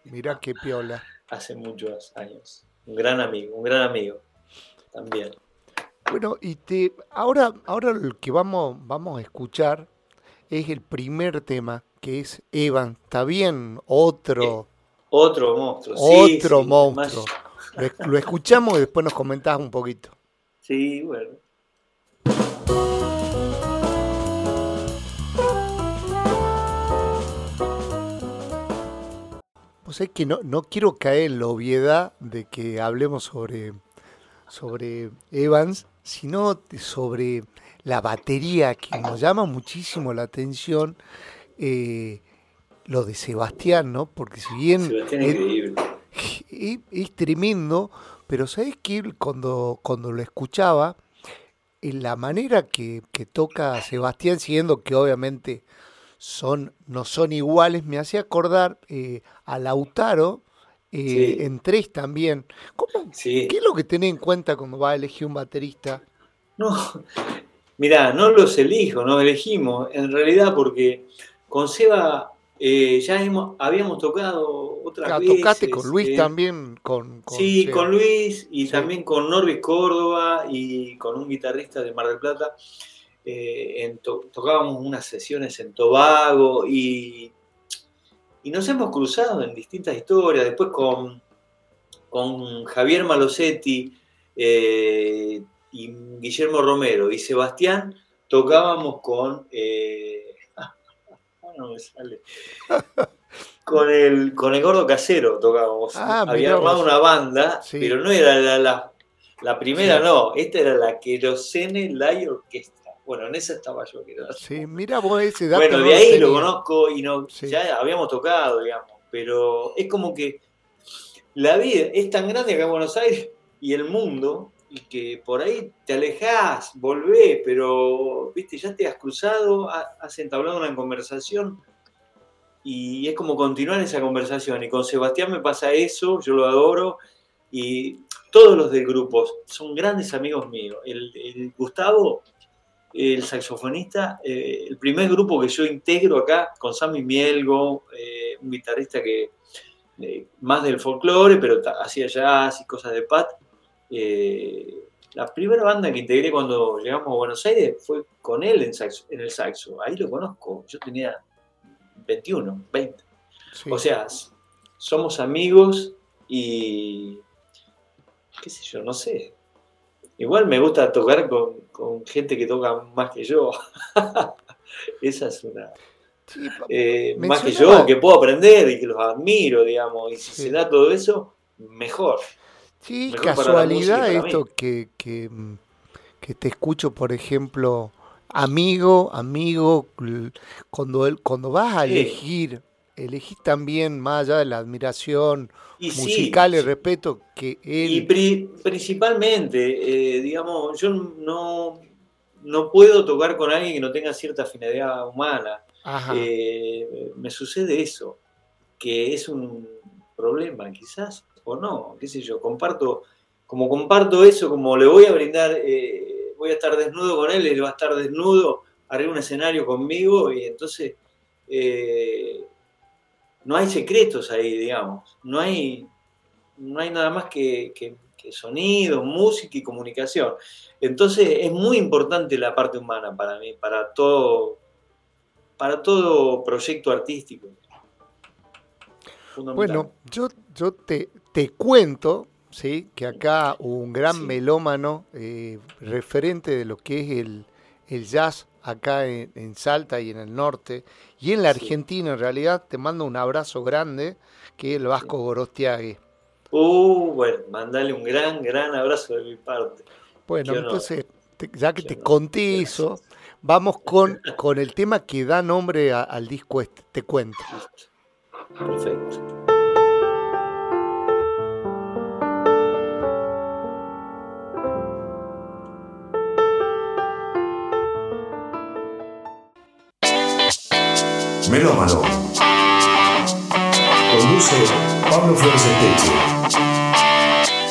Mira qué piola. Hace muchos años. Un gran amigo, un gran amigo también. Bueno, y te, ahora, ahora lo que vamos, vamos a escuchar es el primer tema, que es Evan. ¿Está bien? Otro. Otro monstruo. Otro monstruo. Lo, lo, escuchamos y después nos comentás un poquito. Sí, bueno. Pues es que no, no quiero caer en la obviedad de que hablemos sobre, sobre Evans, sino sobre la batería que nos llama muchísimo la atención. Eh, lo de Sebastián, ¿no? Porque si bien es, es, tremendo, pero ¿sabes qué? Cuando, cuando lo escuchaba, en la manera que, que toca Sebastián, siguiendo que obviamente son, no son iguales, me hacía acordar eh, a Lautaro eh, en tres también. ¿Qué es lo que tenés en cuenta cuando vas a elegir un baterista? No, mira, no los elijo, no elegimos, en realidad porque con Seba eh, ya habíamos tocado otras ah, veces. Tocaste con Luis eh, también. Con, sí, con Luis y también con Norvis Córdoba y con un guitarrista de Mar del Plata. Eh, tocábamos unas sesiones en Tobago y, y, nos hemos cruzado en distintas historias. Después con, con Javier Malosetti y Guillermo Romero y Sebastián tocábamos con no me sale. con el, con el gordo casero tocábamos. Ah, Había armado una banda, pero no era la, la, primera, no. Esta era la Querosene Live Orquestra. Bueno, en esa estaba yo. Que sí, mira vos ese dato. Bueno, de ahí lo conozco y no, ya habíamos tocado, digamos. Pero es como que la vida es tan grande acá en Buenos Aires y el mundo y que por ahí te alejás, volvés, pero viste, ya te has cruzado, has entablado una conversación y es como continuar esa conversación. Y con Sebastián me pasa eso, yo lo adoro y todos los del grupo son grandes amigos míos. El, Gustavo, el saxofonista, eh, el primer grupo que yo integro acá con Sammy Mielgo, eh, un guitarrista que eh, más del folclore, pero hacía jazz y cosas de Pat eh, la primera banda que integré cuando llegamos a Buenos Aires fue con él en, el saxo. Ahí lo conozco. Yo tenía 21, 20. O sea, somos amigos y. qué sé yo, no sé. Igual me gusta tocar con, gente que toca más que yo. Esa es una. Eh, más que yo, que puedo aprender y que los admiro, digamos. Y si se da todo eso, mejor. Sí, casualidad esto que, que, te escucho, por ejemplo, amigo, amigo, cuando, cuando vas a elegir, elegís también más allá de la admiración musical y respeto que él... Y principalmente, eh, digamos, yo no, no puedo tocar con alguien que no tenga cierta afinidad humana. Eh, me sucede eso, que es un problema quizás o no, qué sé yo, comparto, como comparto eso, como le voy a brindar, eh, voy a estar desnudo con él, él va a estar desnudo arriba un escenario conmigo y entonces eh, no hay secretos ahí, digamos, no hay, no hay nada más que, sonido, música y comunicación. Entonces es muy importante la parte humana para mí, para todo, para todo proyecto artístico. Bueno, yo, yo te, te cuento ¿sí? que acá un gran melómano, eh, referente de lo que es el, jazz acá en, Salta y en el norte, y en la Argentina en realidad, te mando un abrazo grande, que es el Vasco Gorostiague. Uh, bueno, mandale un gran, gran abrazo de mi parte. Bueno, entonces, ya que te conté eso, vamos con, con el tema que da nombre al disco este, te cuento. Perfecto. Melómano. Conduce Pablo Flores Esteche.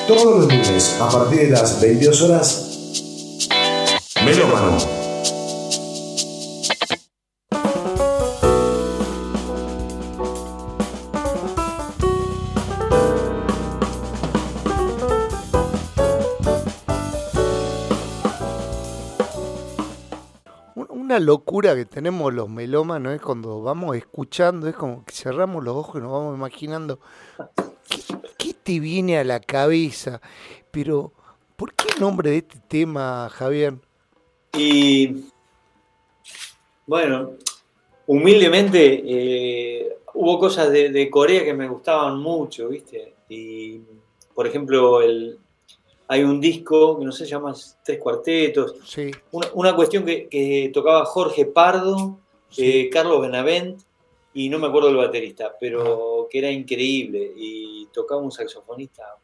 Todos los lunes a partir de las 22 horas. Melómano. Una locura que tenemos los melómanos es cuando vamos escuchando, es como que cerramos los ojos y nos vamos imaginando qué, te viene a la cabeza. Pero, ¿por qué el nombre de este tema, Javier? Y bueno, humildemente eh, hubo cosas de, Corea que me gustaban mucho, ¿viste? Y, por ejemplo, el, hay un disco que no sé, se llama Tres Cuartetos. Sí. Una, cuestión que, tocaba Jorge Pardo, eh, Carlos Benavent y no me acuerdo del baterista, pero que era increíble. Y tocaba un saxofonista,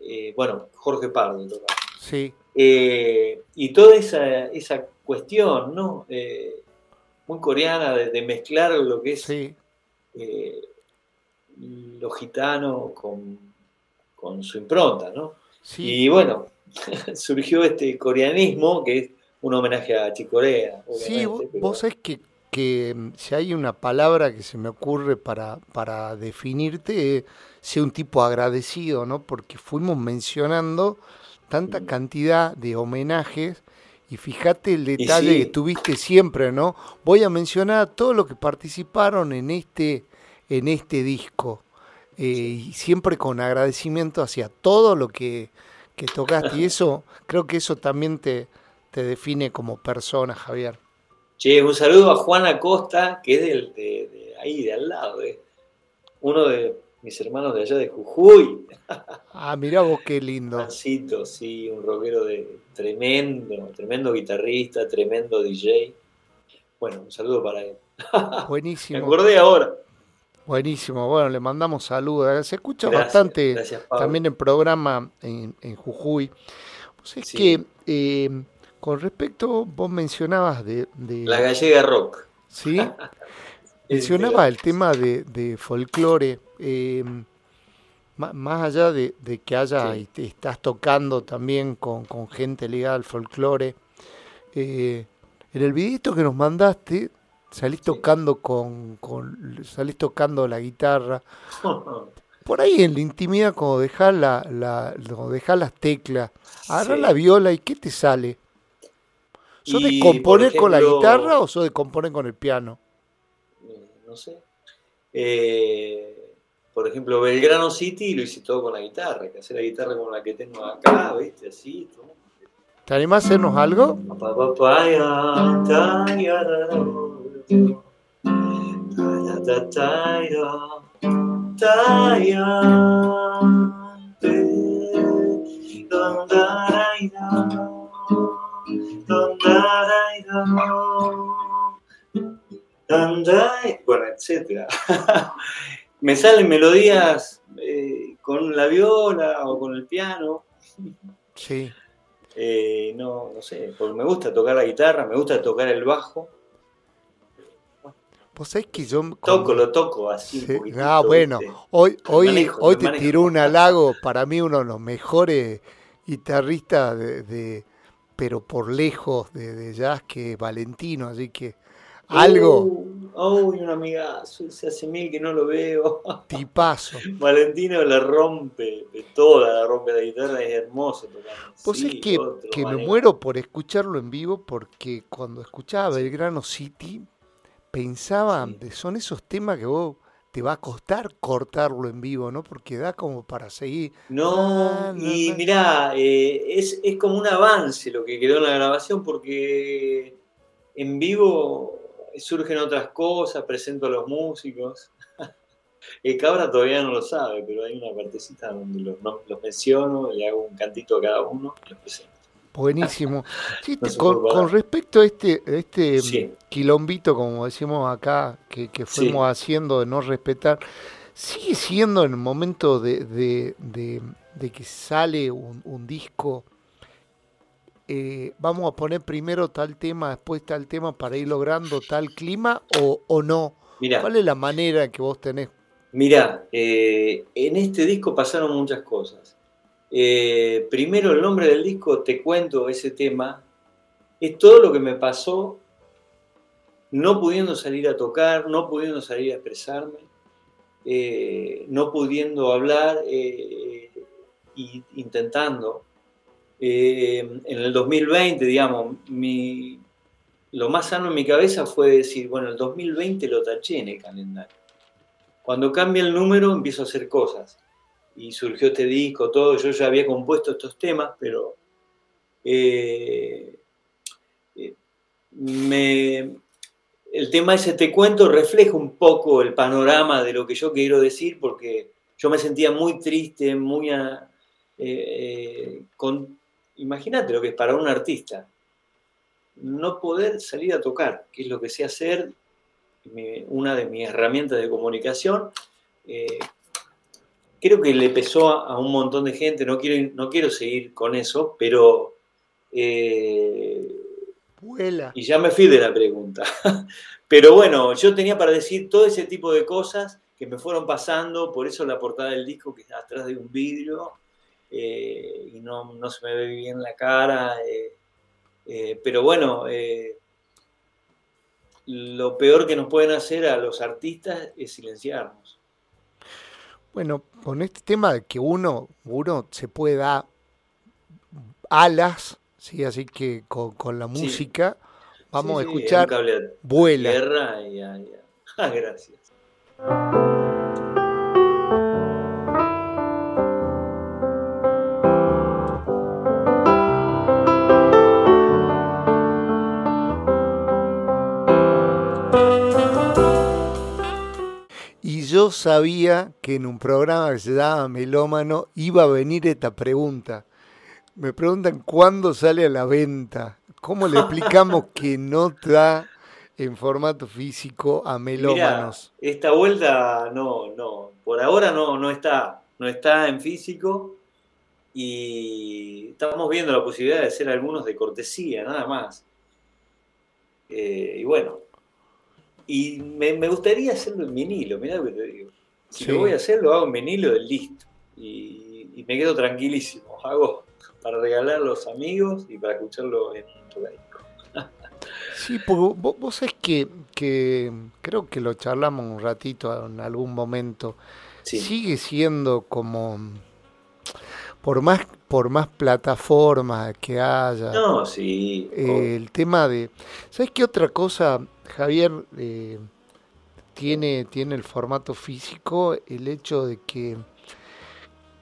eh, bueno, Jorge Pardo tocaba. Sí. Eh, y toda esa, esa cuestión, ¿no? muy coreana de, mezclar lo que es lo gitano con, con su impronta, ¿no? Y bueno, surgió este coreanismo que es un homenaje a Chicorea. Sí, vos, sabés que, que, mm, si hay una palabra que se me ocurre para, para definirte, sea un tipo agradecido, ¿no? Porque fuimos mencionando tanta cantidad de homenajes y fíjate el detalle que tuviste siempre, ¿no? Voy a mencionar a todos los que participaron en este, en este disco. Eh, y siempre con agradecimiento hacia todo lo que, tocaste. Y eso, creo que eso también te, te define como persona, Javier. Che, un saludo a Juan Acosta, que es del, de, ahí, de al lado, eh. uno de mis hermanos de allá de Jujuy. Ah, mirá vos qué lindo. Juancito, sí, un rockero de tremendo, tremendo guitarrista, tremendo DJ. Bueno, un saludo para él. Buenísimo. Me acordé ahora. Buenísimo, bueno, le mandamos saludos. Se escucha bastante también en programa en, Jujuy. Pues es que eh, con respecto, vos mencionabas de, La gallega rock. Sí. Mencionaba el tema de, de folclore. Eh, más allá de, que haya, estás tocando también con, gente ligada al folclore. Eh, en el videito que nos mandaste, salís tocando con, salís tocando la guitarra. Por ahí en la intimidad, cuando dejás, la, la, las teclas, agarrás la viola y ¿qué te sale? ¿Sos de componer con la guitarra o sos de componer con el piano? No sé. Eh, por ejemplo, Belgrano City lo hice todo con la guitarra, que hacer la guitarra como la que tengo acá, ¿viste? Así, todo. ¿Te animás a hacernos algo? Bueno, etcétera. Me salen melodías eh, con la viola o con el piano. Sí. Eh, no, no sé, porque me gusta tocar la guitarra, me gusta tocar el bajo. Pues es que yo... Toco, lo toco así. ah, bueno, hoy, hoy, hoy te tiró un halago, para mí uno de los mejores guitarristas de, pero por lejos de, jazz que Valentino, así que algo. Uy, una amiga, se hace mil que no lo veo. Tipazo. Valentino la rompe, de toda la rompe la guitarra, es hermoso Pues es que, que me muero por escucharlo en vivo porque cuando escuchaba Belgrano City pensaba, son esos temas que vos te va a costar cortarlo en vivo, ¿no? Porque da como para seguir. No, y mirá, eh, es, como un avance lo que quedó en la grabación porque en vivo surgen otras cosas, presento a los músicos. El cabra todavía no lo sabe, pero hay una partecita donde los, los menciono, le hago un cantito a cada uno y los presento. Buenísimo. con, respecto a este, este quilombito, como decimos acá, que, fuimos haciendo de no respetar, ¿sigue siendo en el momento de, que sale un, disco? Eh, vamos a poner primero tal tema, después tal tema para ir logrando tal clima o, no? ¿Cuál es la manera que vos tenés? Mira, eh, en este disco pasaron muchas cosas. Eh, primero el nombre del disco, te cuento ese tema, es todo lo que me pasó no pudiendo salir a tocar, no pudiendo salir a expresarme, eh, no pudiendo hablar e intentando. en el 2020, digamos, mi, lo más sano en mi cabeza fue decir, bueno, el 2020 lo taché en el calendario. Cuando cambia el número empiezo a hacer cosas. Y surgió este disco, todo. Yo ya había compuesto estos temas, pero eh, eh, el tema ese te cuento refleja un poco el panorama de lo que yo quiero decir, porque yo me sentía muy triste, muy... Eh, con, imagínate lo que es para un artista, no poder salir a tocar, que es lo que sé hacer, una de mis herramientas de comunicación. Creo que le pesó a, un montón de gente, no quiero, no quiero seguir con eso, pero... Eh, y ya me fui de la pregunta. pero bueno, yo tenía para decir todo ese tipo de cosas que me fueron pasando, por eso la portada del disco que está atrás de un vidrio eh, y no, no, se me ve bien la cara. Eh, pero bueno, eh, lo peor que nos pueden hacer a los artistas es silenciarnos. Bueno, con este tema de que uno, uno se puede dar alas, ¿sí? así que con, la música vamos a escuchar Vuela. Ah, gracias. Yo sabía que en un programa que se llama Melómano iba a venir esta pregunta. Me preguntan cuándo sale a la venta. ¿Cómo le explicamos que no está en formato físico a melómanos? esta vuelta no, no, por ahora no, no está, no está en físico y estamos viendo la posibilidad de hacer algunos de cortesía, nada más. Eh, y bueno, y me, gustaría hacerlo en vinilo, mirá lo que te digo. Si lo voy a hacer, lo hago en vinilo de listo. Y, me quedo tranquilísimo. Hago para regalar a los amigos y para escucharlo en un disco. sí, porque vos, vos es que, que, creo que lo charlamos un ratito en algún momento. Sigue siendo como por más por más plataformas que haya. No, sí. Eh, el tema de. ¿Sabes qué otra cosa, Javier? Eh, tiene, tiene el formato físico, el hecho de que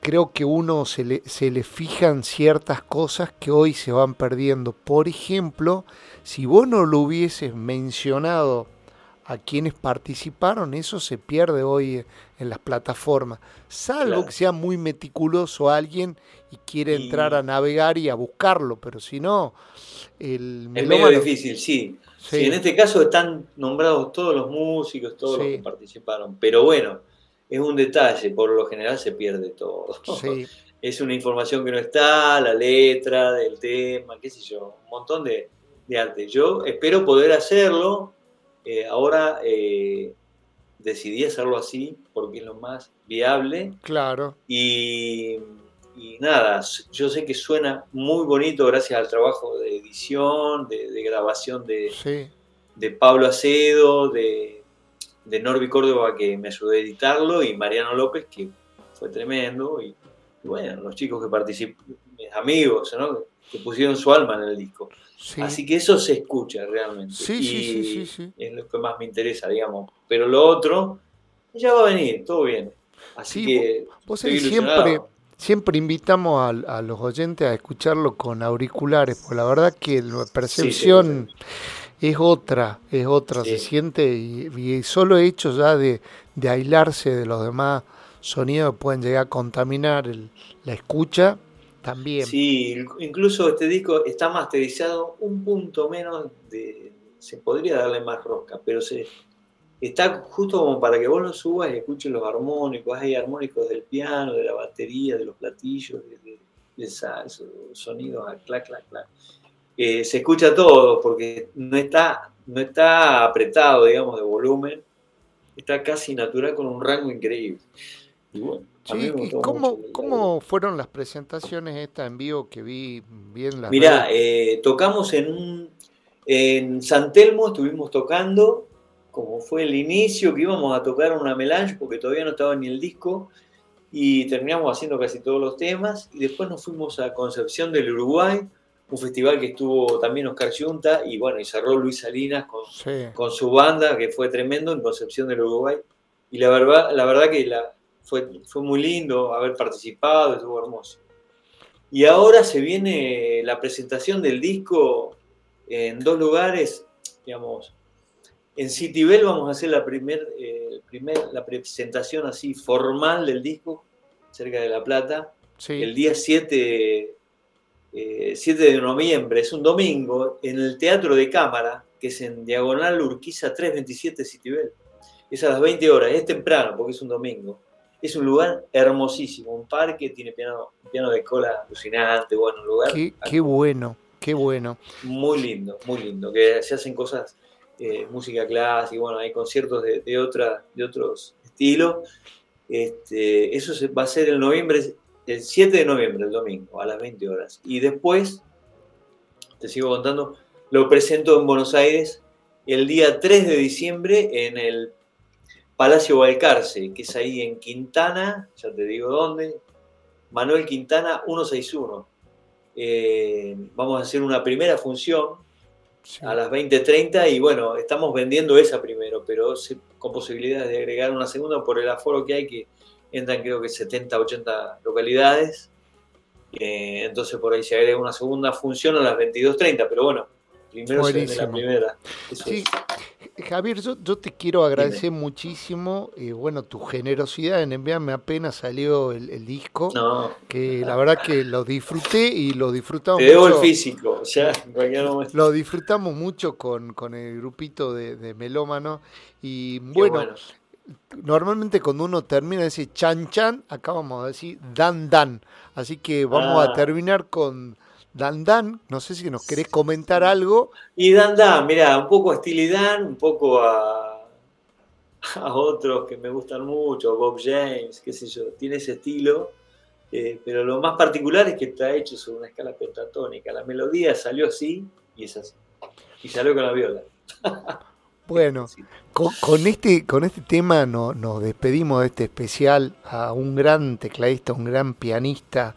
creo que uno se le, se le fijan ciertas cosas que hoy se van perdiendo. Por ejemplo, si vos no lo hubieses mencionado a quienes participaron, eso se pierde hoy en las plataformas, salvo que sea muy meticuloso alguien y quiere entrar a navegar y a buscarlo, pero si no, el es medio difícil, sí. En este caso están nombrados todos los músicos, todos los que participaron, pero bueno, es un detalle, por lo general se pierde todo. es una información que no está, la letra del tema, qué sé yo, un montón de, de arte. Yo espero poder hacerlo eh, ahora eh, decidí hacerlo así porque es lo más viable. Claro. Y, nada, yo sé que suena muy bonito gracias al trabajo de edición, de, grabación de, de Pablo Acedo, de, de Norby Córdoba que me ayudó a editarlo y Mariano López que fue tremendo. Y, bueno, los chicos que participan, mis amigos, que pusieron su alma en el disco. Así que eso se escucha realmente. Sí, sí, sí, Es lo que más me interesa, digamos. Pero lo otro, ya va a venir, todo bien. Así que. Vos, siempre, siempre invitamos a, los oyentes a escucharlo con auriculares, porque la verdad que la percepción es otra, es otra, se siente, y, y, solo hecho ya de, de aislarse de los demás sonidos pueden llegar a contaminar la escucha, también. Sí, incluso este disco está masterizado un punto menos de. Se podría darle más rosca, pero se está justo como para que vos lo subas y escuches los armónicos. Hay armónicos del piano, de la batería, de los platillos, de, de, sonidos a clac, clac, clac. Eh, se escucha todo porque no está, no está apretado, digamos, de volumen. Está casi natural con un rango increíble. Y bueno, Sí, cómo, cómo, fueron las presentaciones estas en vivo que vi bien las Mirá, eh, tocamos en un, en San Telmo, estuvimos tocando, como fue el inicio, que íbamos a tocar una melange porque todavía no estaba ni el disco, y terminamos haciendo casi todos los temas, y después nos fuimos a Concepción del Uruguay, un festival que estuvo también Oscar Yunta y bueno, y cerró Luis Salinas con, Sí. con su banda, que fue tremendo en Concepción del Uruguay. Y la verdad, la verdad que la, fue, fue muy lindo haber participado, estuvo hermoso. Y ahora se viene la presentación del disco en dos lugares, digamos. En Citibel vamos a hacer la, primer, eh, primer, la presentación así formal del disco, cerca de La Plata, Sí. el día 7, eh, 7 de noviembre, es un domingo, en el Teatro de Cámara, que es en Diagonal Urquiza 327 Citibel. Es a las 20 horas, es temprano porque es un domingo. Es un lugar hermosísimo, un parque, tiene piano, piano de cola alucinante, bueno, un lugar Qué, qué bueno, qué bueno. muy lindo, muy lindo, que se hacen cosas, eh, música clásica, bueno, hay conciertos de, de, de otros estilos. Este, eso va a ser el noviembre, el 7 de noviembre, el domingo, a las 20 horas. Y después, te sigo contando, lo presento en Buenos Aires el día 3 de diciembre en el Palacio Balcarce, que es ahí en Quintana, ya te digo dónde, Manuel Quintana 161. Eh, vamos a hacer una primera función A las 20.30 y bueno, estamos vendiendo esa primero, pero con posibilidades de agregar una segunda por el aforo que hay, que entran creo que 70, 80 localidades. Eh, entonces por ahí se agrega una segunda función a las 22.30, pero bueno, primero la primera. Eso Sí, es. Javier, yo, yo te quiero agradecer muchísimo, eh, bueno, tu generosidad en enviarme apenas salió el, el disco, No, que la verdad que lo disfruté y lo disfrutamos te debo el físico, en cualquier momento. Lo disfrutamos mucho con, con el grupito de, de melómano y bueno, normalmente cuando uno termina de decir chan chan, acá vamos a decir dan dan. Así que vamos Ah. a terminar con dan dan. No sé si nos querés comentar algo. Y Dan Dan, mira, un poco a Steely Dan, un poco a, a otros que me gustan mucho, Bob James, qué sé yo, tiene ese estilo, eh, pero lo más particular es que está hecho sobre una escala pentatónica. La melodía salió así y es así. Y salió con la viola. Bueno, Sí. con, con este, con este tema no- nos despedimos de este especial a un gran tecladista, un gran pianista,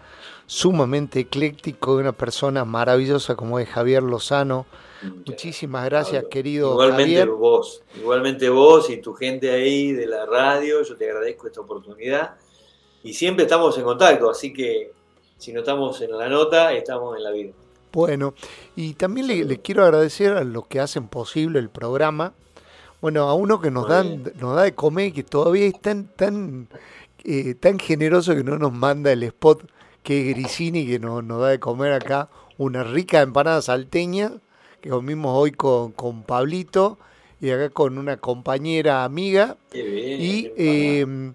sumamente ecléctico, una persona maravillosa como es Javier Lozano. Muchísimas gracias, Pablo. querido Igualmente Javier. vos, igualmente vos y tu gente ahí de la radio, yo te agradezco esta oportunidad. Y siempre estamos en contacto, así que si no estamos en la nota, estamos en la vida. Bueno, y también le, le quiero agradecer a los que hacen posible el programa. Bueno, a uno que nos, dan, nos da de comer y que todavía es tan, tan, eh, tan generoso que no nos manda el spot, que es Grisini, que nos, nos da de comer acá una rica empanada salteña que comimos hoy con, con Pablito y acá con una compañera amiga. Qué bien. Y, eh,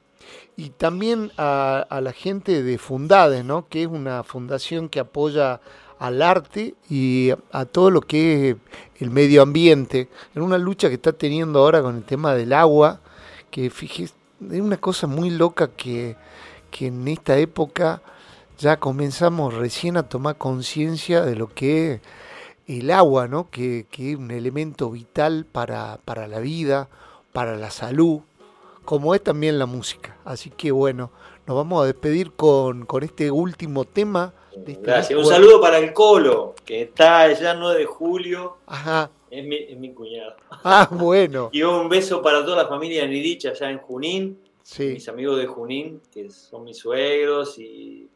y también a, a la gente de Fundades, ¿no? que es una fundación que apoya al arte y a todo lo que es el medio ambiente, en una lucha que está teniendo ahora con el tema del agua, que fíjese, es una cosa muy loca que, que en esta época ya comenzamos recién a tomar conciencia de lo que es el agua, ¿no? que, que es un elemento vital para, para la vida, para la salud, como es también la música. Así que bueno, nos vamos a despedir con, con este último tema. De este Gracias. Un saludo para el Colo, que está allá 9 de julio, Ajá. es mi, es mi cuñado. Ah, bueno. Y un beso para toda la familia Nirich allá en Junín, Sí, mis amigos de Junín, que son mis suegros y.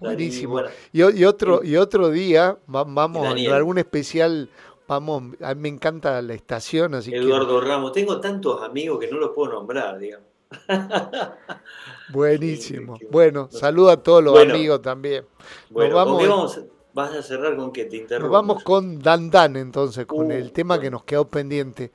buenísimo. bueno, Y, otro, y otro día va- vamos Daniel. algún especial. Vamos, a mí me encanta la estación, así Eduardo Ramos. Tengo tantos amigos que no los puedo nombrar, digamos. que buenísimo. Bueno, saludo a todos los Bueno. amigos también. Bueno, vamos a- ¿Vas a cerrar con qué? Te interrumpo. Nos vamos con Dan Dan entonces, con Uh, el tema que nos quedó pendiente.